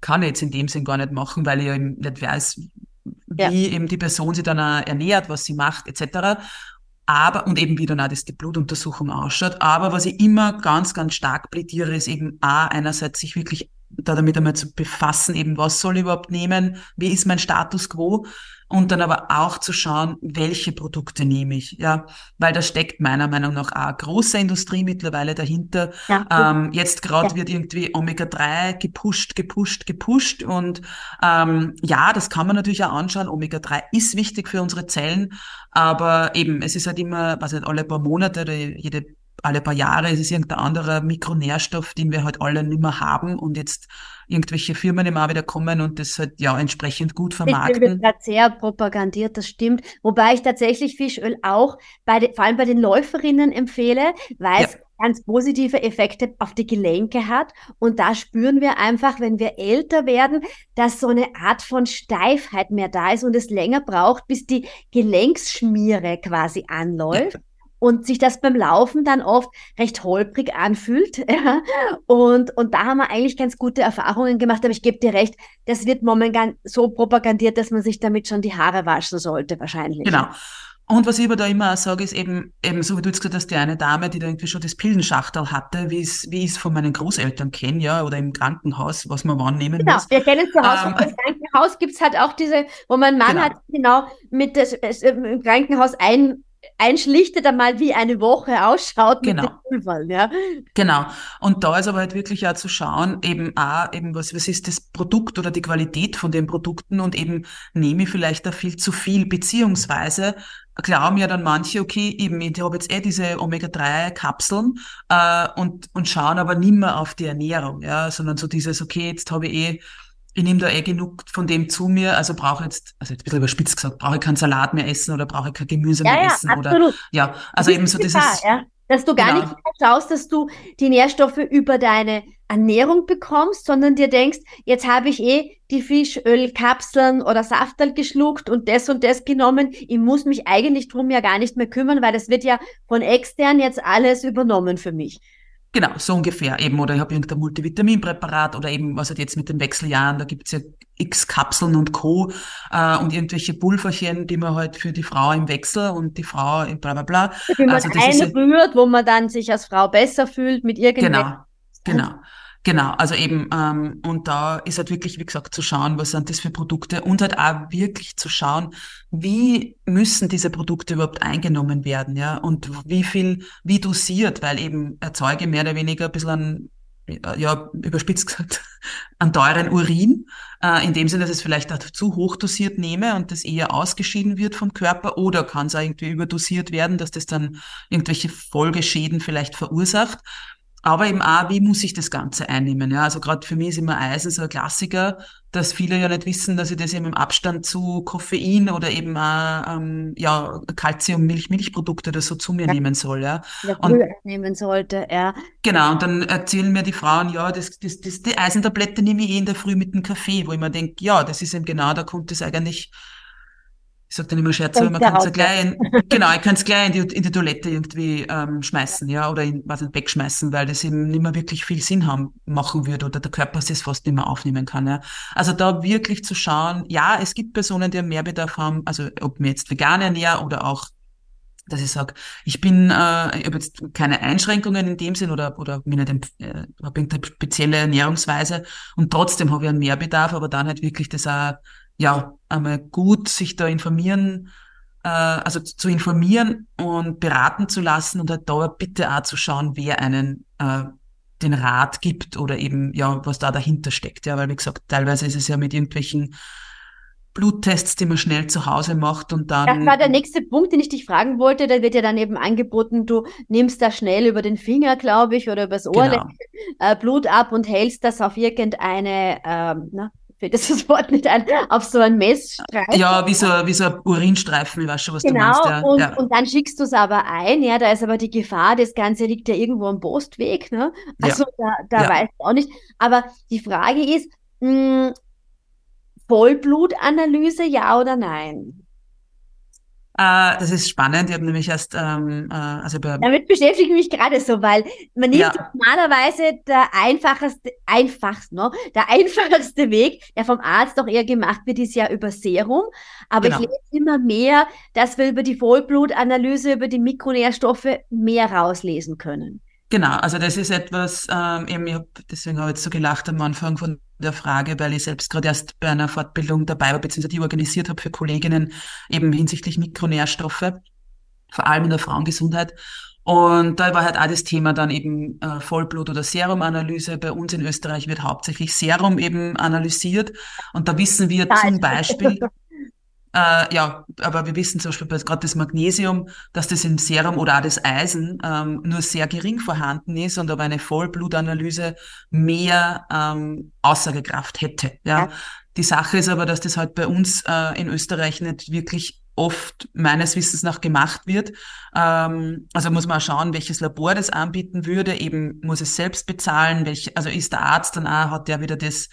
kann ich jetzt in dem Sinn gar nicht machen, weil ich ja eben nicht weiß, wie ja. eben die Person sich dann auch ernährt, was sie macht, etc. Aber, und eben wie dann auch das die Blutuntersuchung ausschaut. Aber was ich immer ganz, ganz stark plädiere, ist eben A, einerseits sich wirklich da damit einmal zu befassen, eben was soll ich überhaupt nehmen, wie ist mein Status quo und dann aber auch zu schauen, welche Produkte nehme ich, ja, weil da steckt meiner Meinung nach auch eine große Industrie mittlerweile dahinter. Ja, ähm, jetzt gerade ja. wird irgendwie Omega-3 gepusht, gepusht, gepusht und ähm, ja, das kann man natürlich auch anschauen. Omega-3 ist wichtig für unsere Zellen, aber eben, es ist halt immer, was nicht, alle paar Monate oder jede alle paar Jahre ist es irgendein anderer Mikronährstoff, den wir halt alle nicht mehr haben und jetzt irgendwelche Firmen immer wieder kommen und das halt ja entsprechend gut vermarkten. Das wird gerade sehr propagandiert, das stimmt. Wobei ich tatsächlich Fischöl auch bei de, vor allem bei den Läuferinnen empfehle, weil es ja. ganz positive Effekte auf die Gelenke hat. Und da spüren wir einfach, wenn wir älter werden, dass so eine Art von Steifheit mehr da ist und es länger braucht, bis die Gelenksschmiere quasi anläuft. Ja und sich das beim Laufen dann oft recht holprig anfühlt. Ja. Und, und da haben wir eigentlich ganz gute Erfahrungen gemacht, aber ich gebe dir recht, das wird momentan so propagandiert, dass man sich damit schon die Haare waschen sollte, wahrscheinlich. Genau. Und was ich aber da immer auch sage, ist eben, eben so wie du jetzt gesagt hast, die eine Dame, die da irgendwie schon das Pillenschachtel hatte, wie es, wie ich es von meinen Großeltern kenne, ja, oder im Krankenhaus, was man wann nehmen genau, muss. Genau, wir kennen zu Hause. Ähm, Im Krankenhaus gibt's halt auch diese, wo mein Mann genau. hat genau mit das, im Krankenhaus ein einschlichtet einmal, wie eine Woche ausschaut genau. mit dem Pulver, ja. Genau. Und da ist aber halt wirklich auch zu schauen, eben auch, eben was, was ist das Produkt oder die Qualität von den Produkten und eben nehme ich vielleicht da viel zu viel, beziehungsweise glauben ja dann manche, okay, eben, ich habe jetzt eh diese Omega-3-Kapseln äh, und, und schauen aber nimmer auf die Ernährung, ja, sondern so dieses, okay, jetzt habe ich eh ich nehme da eh genug von dem zu mir, also brauche jetzt, also jetzt ein bisschen überspitzt gesagt, brauche ich keinen Salat mehr essen oder brauche ich kein Gemüse ja, mehr ja, essen absolut. oder ja, also eben so dieses ja, dass du gar genau. nicht schaust, dass du die Nährstoffe über deine Ernährung bekommst, sondern dir denkst, jetzt habe ich eh die Fischölkapseln oder Saftal geschluckt und das und das genommen. Ich muss mich eigentlich drum ja gar nicht mehr kümmern, weil das wird ja von extern jetzt alles übernommen für mich. Genau, so ungefähr eben. Oder ich habe irgendein Multivitaminpräparat oder eben, was halt jetzt mit den Wechseljahren, da gibt's ja x Kapseln und Co. Äh, und irgendwelche Pulverchen, die man halt für die Frau im Wechsel und die Frau im bla bla bla. Die man also einrührt, wo man dann sich als Frau besser fühlt mit irgendwelchen. Genau, genau. Genau, also eben, ähm, und da ist halt wirklich, wie gesagt, zu schauen, was sind das für Produkte und halt auch wirklich zu schauen, wie müssen diese Produkte überhaupt eingenommen werden, ja, und wie viel, wie dosiert, weil eben erzeuge mehr oder weniger ein bisschen an, ja, überspitzt gesagt, an teuren Urin, äh, in dem Sinne, dass es vielleicht auch zu hoch dosiert nehme und das eher ausgeschieden wird vom Körper oder kann es auch irgendwie überdosiert werden, dass das dann irgendwelche Folgeschäden vielleicht verursacht. Aber eben auch, wie muss ich das Ganze einnehmen? Ja, also gerade für mich ist immer Eisen so ein Klassiker, dass viele ja nicht wissen, dass ich das eben im Abstand zu Koffein oder eben auch, ähm, ja, Calcium, Milch, Milchprodukte oder so zu mir ja. nehmen soll, ja. Oder und, nehmen sollte, ja. Genau, und dann erzählen mir die Frauen, ja, das, das, das, die Eisentablette nehme ich eh in der Früh mit dem Kaffee, wo ich mir denke, ja, das ist eben genau, da kommt es eigentlich ich sag dann immer Scherze, man kann es ja gleich, in, genau, ich kann es gleich in die, in die Toilette irgendwie ähm, schmeißen, ja, oder in, was nicht, wegschmeißen, weil das eben nicht mehr wirklich viel Sinn haben, machen würde oder der Körper es fast nicht mehr aufnehmen kann, ja. Also da wirklich zu schauen, ja, es gibt Personen, die einen Mehrbedarf haben, also ob mir jetzt vegan ernähre oder auch dass ich sage, ich bin, äh, ich habe jetzt keine Einschränkungen in dem Sinn oder oder mir nicht äh, habe eine spezielle Ernährungsweise und trotzdem habe ich einen Mehrbedarf, aber dann halt wirklich das auch ja, einmal gut sich da informieren, äh, also zu informieren und beraten zu lassen und halt da bitte auch zu schauen, wer einen äh, den Rat gibt oder eben, ja, was da dahinter steckt. Ja, weil wie gesagt, teilweise ist es ja mit irgendwelchen Bluttests, die man schnell zu Hause macht und dann. Das war der nächste Punkt, den ich dich fragen wollte. Da wird ja dann eben angeboten, du nimmst da schnell über den Finger, glaube ich, oder übers Ohr Genau. äh, Blut ab und hältst das auf irgendeine, ähm, na, fällt das das Wort nicht ein, auf so einen Messstreifen. Ja, wie so, wie so ein Urinstreifen, ich weiß schon, was du Genau, meinst. Ja, und, ja. und dann schickst du es aber ein, ja, da ist aber die Gefahr, das Ganze liegt ja irgendwo am Postweg, ne? Ja. Also da, da Ja. weiß ich auch nicht. Aber die Frage ist, mh, Vollblutanalyse, ja oder nein? Äh, das ist spannend. Ich habe nämlich erst, ähm, äh, also bei, Damit beschäftige ich mich gerade so, weil man nimmt Ja. normalerweise der einfachste, einfachst, ne? Der einfachste Weg, der vom Arzt doch eher gemacht wird, ist ja über Serum. Aber Genau. ich lese immer mehr, dass wir über die Vollblutanalyse, über die Mikronährstoffe mehr rauslesen können. Genau, also das ist etwas, ähm, eben, ich hab, deswegen habe ich jetzt so gelacht am Anfang von der Frage, weil ich selbst gerade erst bei einer Fortbildung dabei war, beziehungsweise die organisiert habe für Kolleginnen, eben hinsichtlich Mikronährstoffe, vor allem in der Frauengesundheit. Und da war halt auch das Thema dann eben äh, Vollblut- oder Serumanalyse. Bei uns in Österreich wird hauptsächlich Serum eben analysiert. Und da wissen wir Da zum Beispiel, äh, ja, aber wir wissen zum Beispiel bei gerade das Magnesium, dass das im Serum oder auch das Eisen ähm, nur sehr gering vorhanden ist und aber eine Vollblutanalyse mehr ähm, Aussagekraft hätte. Ja. Ja. Die Sache ist aber, dass das halt bei uns äh, in Österreich nicht wirklich oft meines Wissens nach gemacht wird. Ähm, also muss man auch schauen, welches Labor das anbieten würde. Eben muss es selbst bezahlen. Welch, also ist der Arzt dann auch, hat der wieder das,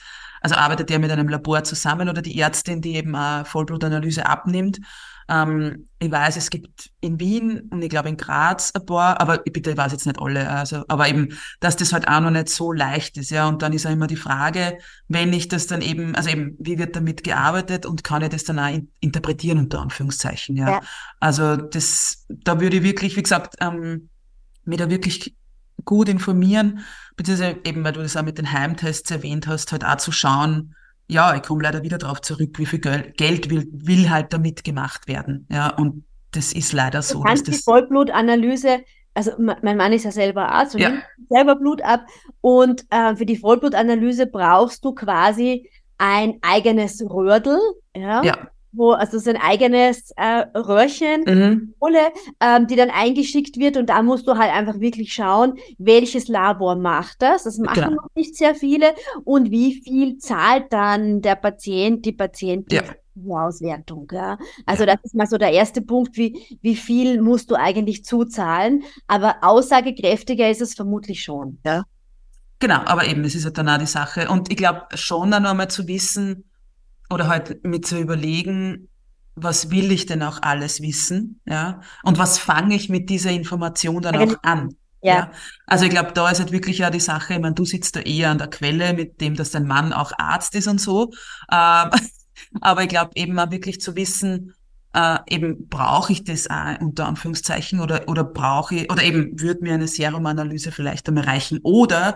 also arbeitet der mit einem Labor zusammen oder die Ärztin, die eben eine Vollblutanalyse abnimmt. Ähm, ich weiß, es gibt in Wien und ich glaube in Graz ein paar, aber ich bitte, ich weiß jetzt nicht alle, also, aber eben, dass das halt auch noch nicht so leicht ist, ja. Und dann ist ja immer die Frage, wenn ich das dann eben, also eben, wie wird damit gearbeitet und kann ich das dann auch in, interpretieren, unter Anführungszeichen, ja. Ja. Also das, da würde ich wirklich, wie gesagt, ähm, mir da wirklich gut informieren, beziehungsweise eben, weil du das auch mit den Heimtests erwähnt hast, halt auch zu schauen, ja, ich komme leider wieder darauf zurück, wie viel Gel Geld will, will halt damit gemacht werden. Ja, und das ist leider Du so, dass kannst die Vollblutanalyse, also me- mein Mann ist ja selber Arzt und Ja. nimmt selber Blut ab. Und äh, für die Vollblutanalyse brauchst du quasi ein eigenes Rördel, ja, ja, wo, also so ein eigenes äh, Röhrchen, mhm. Kohle, ähm, die dann eingeschickt wird und da musst du halt einfach wirklich schauen, welches Labor macht das. Das machen Genau. noch nicht sehr viele und wie viel zahlt dann der Patient, die Patientin Ja. Auswertung. Ja? Also das ist mal so der erste Punkt, wie, wie viel musst du eigentlich zuzahlen, aber aussagekräftiger ist es vermutlich schon. Ja. Genau, aber eben, es ist halt dann auch die Sache. Und ich glaube schon dann nochmal zu wissen oder halt mit zu überlegen, was will ich denn auch alles wissen, ja? Und was fange ich mit dieser Information dann auch an? Ja. Also ich glaube, da ist halt wirklich ja die Sache, ich meine, du sitzt da eher an der Quelle, mit dem, dass dein Mann auch Arzt ist und so. Ähm, aber ich glaube eben auch wirklich zu wissen, äh, eben brauche ich das auch unter Anführungszeichen oder, oder brauche ich, oder eben würde mir eine Serumanalyse vielleicht einmal reichen oder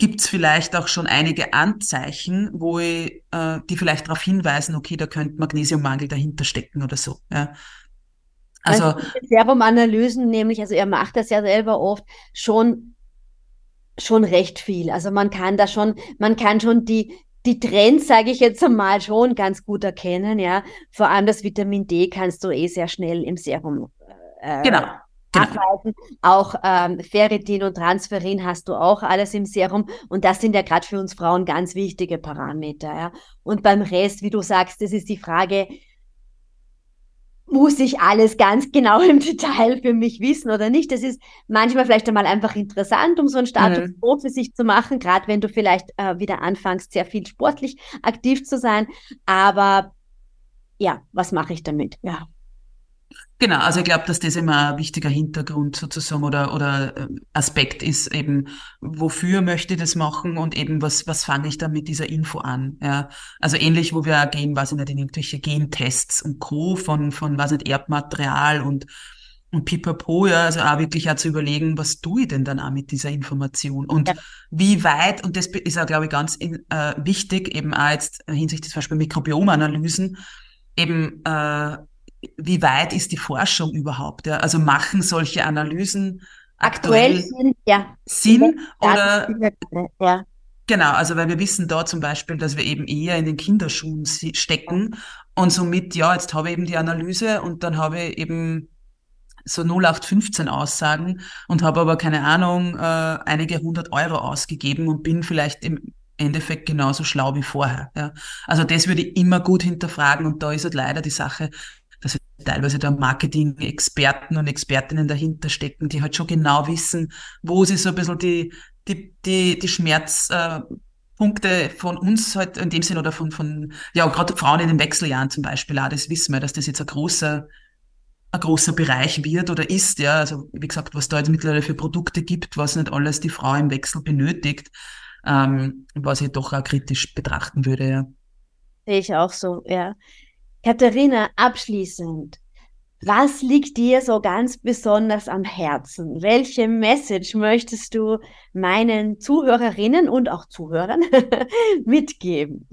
gibt es vielleicht auch schon einige Anzeichen, wo ich, äh, die vielleicht darauf hinweisen, okay, da könnte Magnesiummangel dahinter stecken oder so. Ja. Also, Also Serumanalysen nämlich, also er macht das ja selber oft, schon, schon recht viel. Also man kann da schon, man kann schon die, die Trends, sage ich jetzt einmal, schon ganz gut erkennen, ja. Vor allem das Vitamin D kannst du eh sehr schnell im Serum äh, genau. Genau. nachweisen. Auch ähm, Ferritin und Transferin hast du auch alles im Serum. Und das sind ja gerade für uns Frauen ganz wichtige Parameter. Ja? Und beim Rest, wie du sagst, das ist die Frage, muss ich alles ganz genau im Detail für mich wissen oder nicht? Das ist manchmal vielleicht einmal einfach interessant, um so einen Status Mhm. quo für sich zu machen, gerade wenn du vielleicht äh, wieder anfängst, sehr viel sportlich aktiv zu sein. Aber ja, was mache ich damit? Ja. Genau, also ich glaube, dass das immer ein wichtiger Hintergrund sozusagen oder, oder äh, Aspekt ist, eben, wofür möchte ich das machen und eben, was, was fange ich da mit dieser Info an? Ja, also ähnlich, wo wir auch gehen, weiß ich nicht, in irgendwelche Gentests und Co. von, von, weiß nicht, Erbmaterial und, und pipapo, ja, also auch wirklich auch zu überlegen, was tue ich denn dann auch mit dieser Information und Ja. wie weit, und das ist auch, glaube ich, ganz in, äh, wichtig, eben auch jetzt hinsichtlich zum Beispiel Mikrobiomanalysen, eben, äh, wie weit ist die Forschung überhaupt? Ja? Also machen solche Analysen Aktuell aktuell sind, ja. Sinn oder Ja. Genau, also weil wir wissen da zum Beispiel, dass wir eben eher in den Kinderschuhen stecken und somit, ja, jetzt habe ich eben die Analyse und dann habe ich eben so 0815 Aussagen und habe aber keine Ahnung, äh, einige hundert Euro ausgegeben und bin vielleicht im Endeffekt genauso schlau wie vorher. Ja. Also das würde ich immer gut hinterfragen und da ist halt leider die Sache, teilweise da Marketing-Experten und Expertinnen dahinter stecken, die halt schon genau wissen, wo sie so ein bisschen die, die, die, die Schmerzpunkte äh, von uns halt in dem Sinn oder von, von ja, gerade Frauen in den Wechseljahren zum Beispiel, auch das wissen wir, dass das jetzt ein großer ein großer Bereich wird oder ist, ja. Also wie gesagt, was da jetzt mittlerweile für Produkte gibt, was nicht alles die Frau im Wechsel benötigt, ähm, was ich doch auch kritisch betrachten würde, ja. Sehe ich auch so, ja. Katharina, abschließend, was liegt dir so ganz besonders am Herzen? Welche Message möchtest du meinen Zuhörerinnen und auch Zuhörern mitgeben?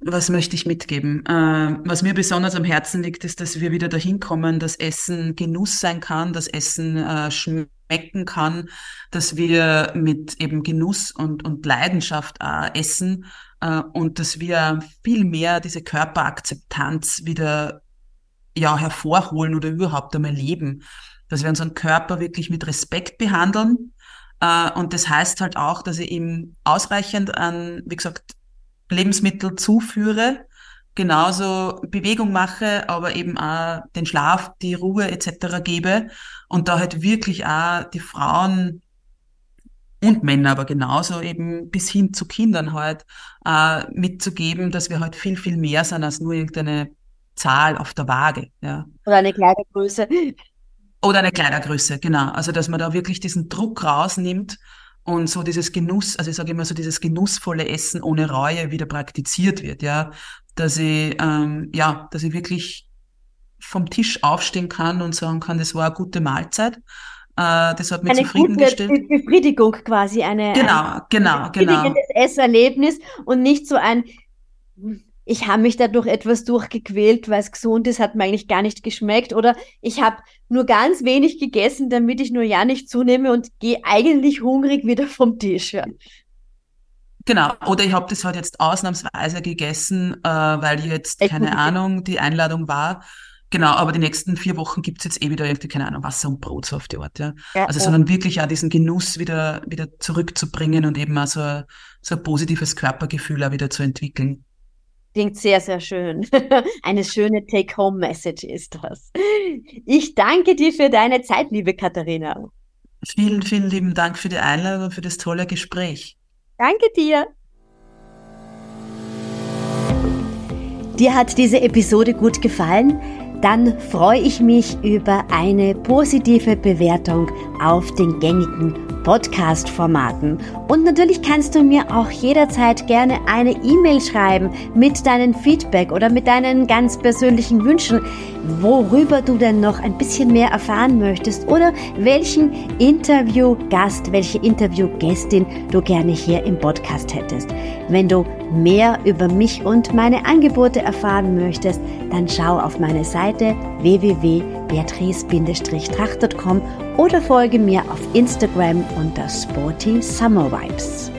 was möchte ich mitgeben? Äh, was mir besonders am Herzen liegt, ist, dass wir wieder dahin kommen, dass Essen Genuss sein kann, dass Essen äh, schmecken kann, dass wir mit eben Genuss und, und Leidenschaft äh, essen äh, und dass wir viel mehr diese Körperakzeptanz wieder ja, hervorholen oder überhaupt einmal leben. Dass wir unseren Körper wirklich mit Respekt behandeln. Äh, und das heißt halt auch, dass ich ihm ausreichend an, wie gesagt, Lebensmittel zuführe, genauso Bewegung mache, aber eben auch den Schlaf, die Ruhe etc. gebe und da halt wirklich auch die Frauen und Männer aber genauso eben bis hin zu Kindern halt äh, mitzugeben, dass wir halt viel, viel mehr sind als nur irgendeine Zahl auf der Waage. Ja. Oder eine Kleidergröße. Oder eine Kleidergröße, genau. Also dass man da wirklich diesen Druck rausnimmt und so dieses Genuss, also ich sage immer so dieses genussvolle Essen ohne Reue wieder praktiziert wird, ja, dass ich ähm, ja, dass ich wirklich vom Tisch aufstehen kann und sagen kann, das war eine gute Mahlzeit. Äh, das hat mich eine zufriedengestellt. Gute Befriedigung quasi, eine genau, ein, genau, ein genau. genau. Esserlebnis und nicht so ein ich habe mich dadurch etwas durchgequält, weil es gesund ist, hat mir eigentlich gar nicht geschmeckt. Oder ich habe nur ganz wenig gegessen, damit ich nur ja nicht zunehme und gehe eigentlich hungrig wieder vom Tisch. Ja. Genau, oder ich habe das halt jetzt ausnahmsweise gegessen, äh, weil jetzt, Echt keine Ahnung, die Einladung war. Genau, aber die nächsten vier Wochen gibt's jetzt eh wieder irgendwie, keine Ahnung, Wasser und Brot so auf die Art, ja. ja also, sondern wirklich auch diesen Genuss wieder, wieder zurückzubringen und eben auch so, so ein positives Körpergefühl auch wieder zu entwickeln. Klingt sehr, sehr schön. Eine schöne Take-Home-Message ist das. Ich danke dir für deine Zeit, liebe Katharina. Vielen, vielen lieben Dank für die Einladung und für das tolle Gespräch. Danke dir. Dir hat diese Episode gut gefallen? Dann freue ich mich über eine positive Bewertung auf den gängigen Podcast-Formaten. Und natürlich kannst du mir auch jederzeit gerne eine E-Mail schreiben mit deinem Feedback oder mit deinen ganz persönlichen Wünschen, worüber du denn noch ein bisschen mehr erfahren möchtest oder welchen Interviewgast, welche Interviewgästin du gerne hier im Podcast hättest. Wenn du mehr über mich und meine Angebote erfahren möchtest, dann schau auf meine Seite www.beatrice-tracht.com oder folge mir auf Instagram unter Sporty Summer Vibes.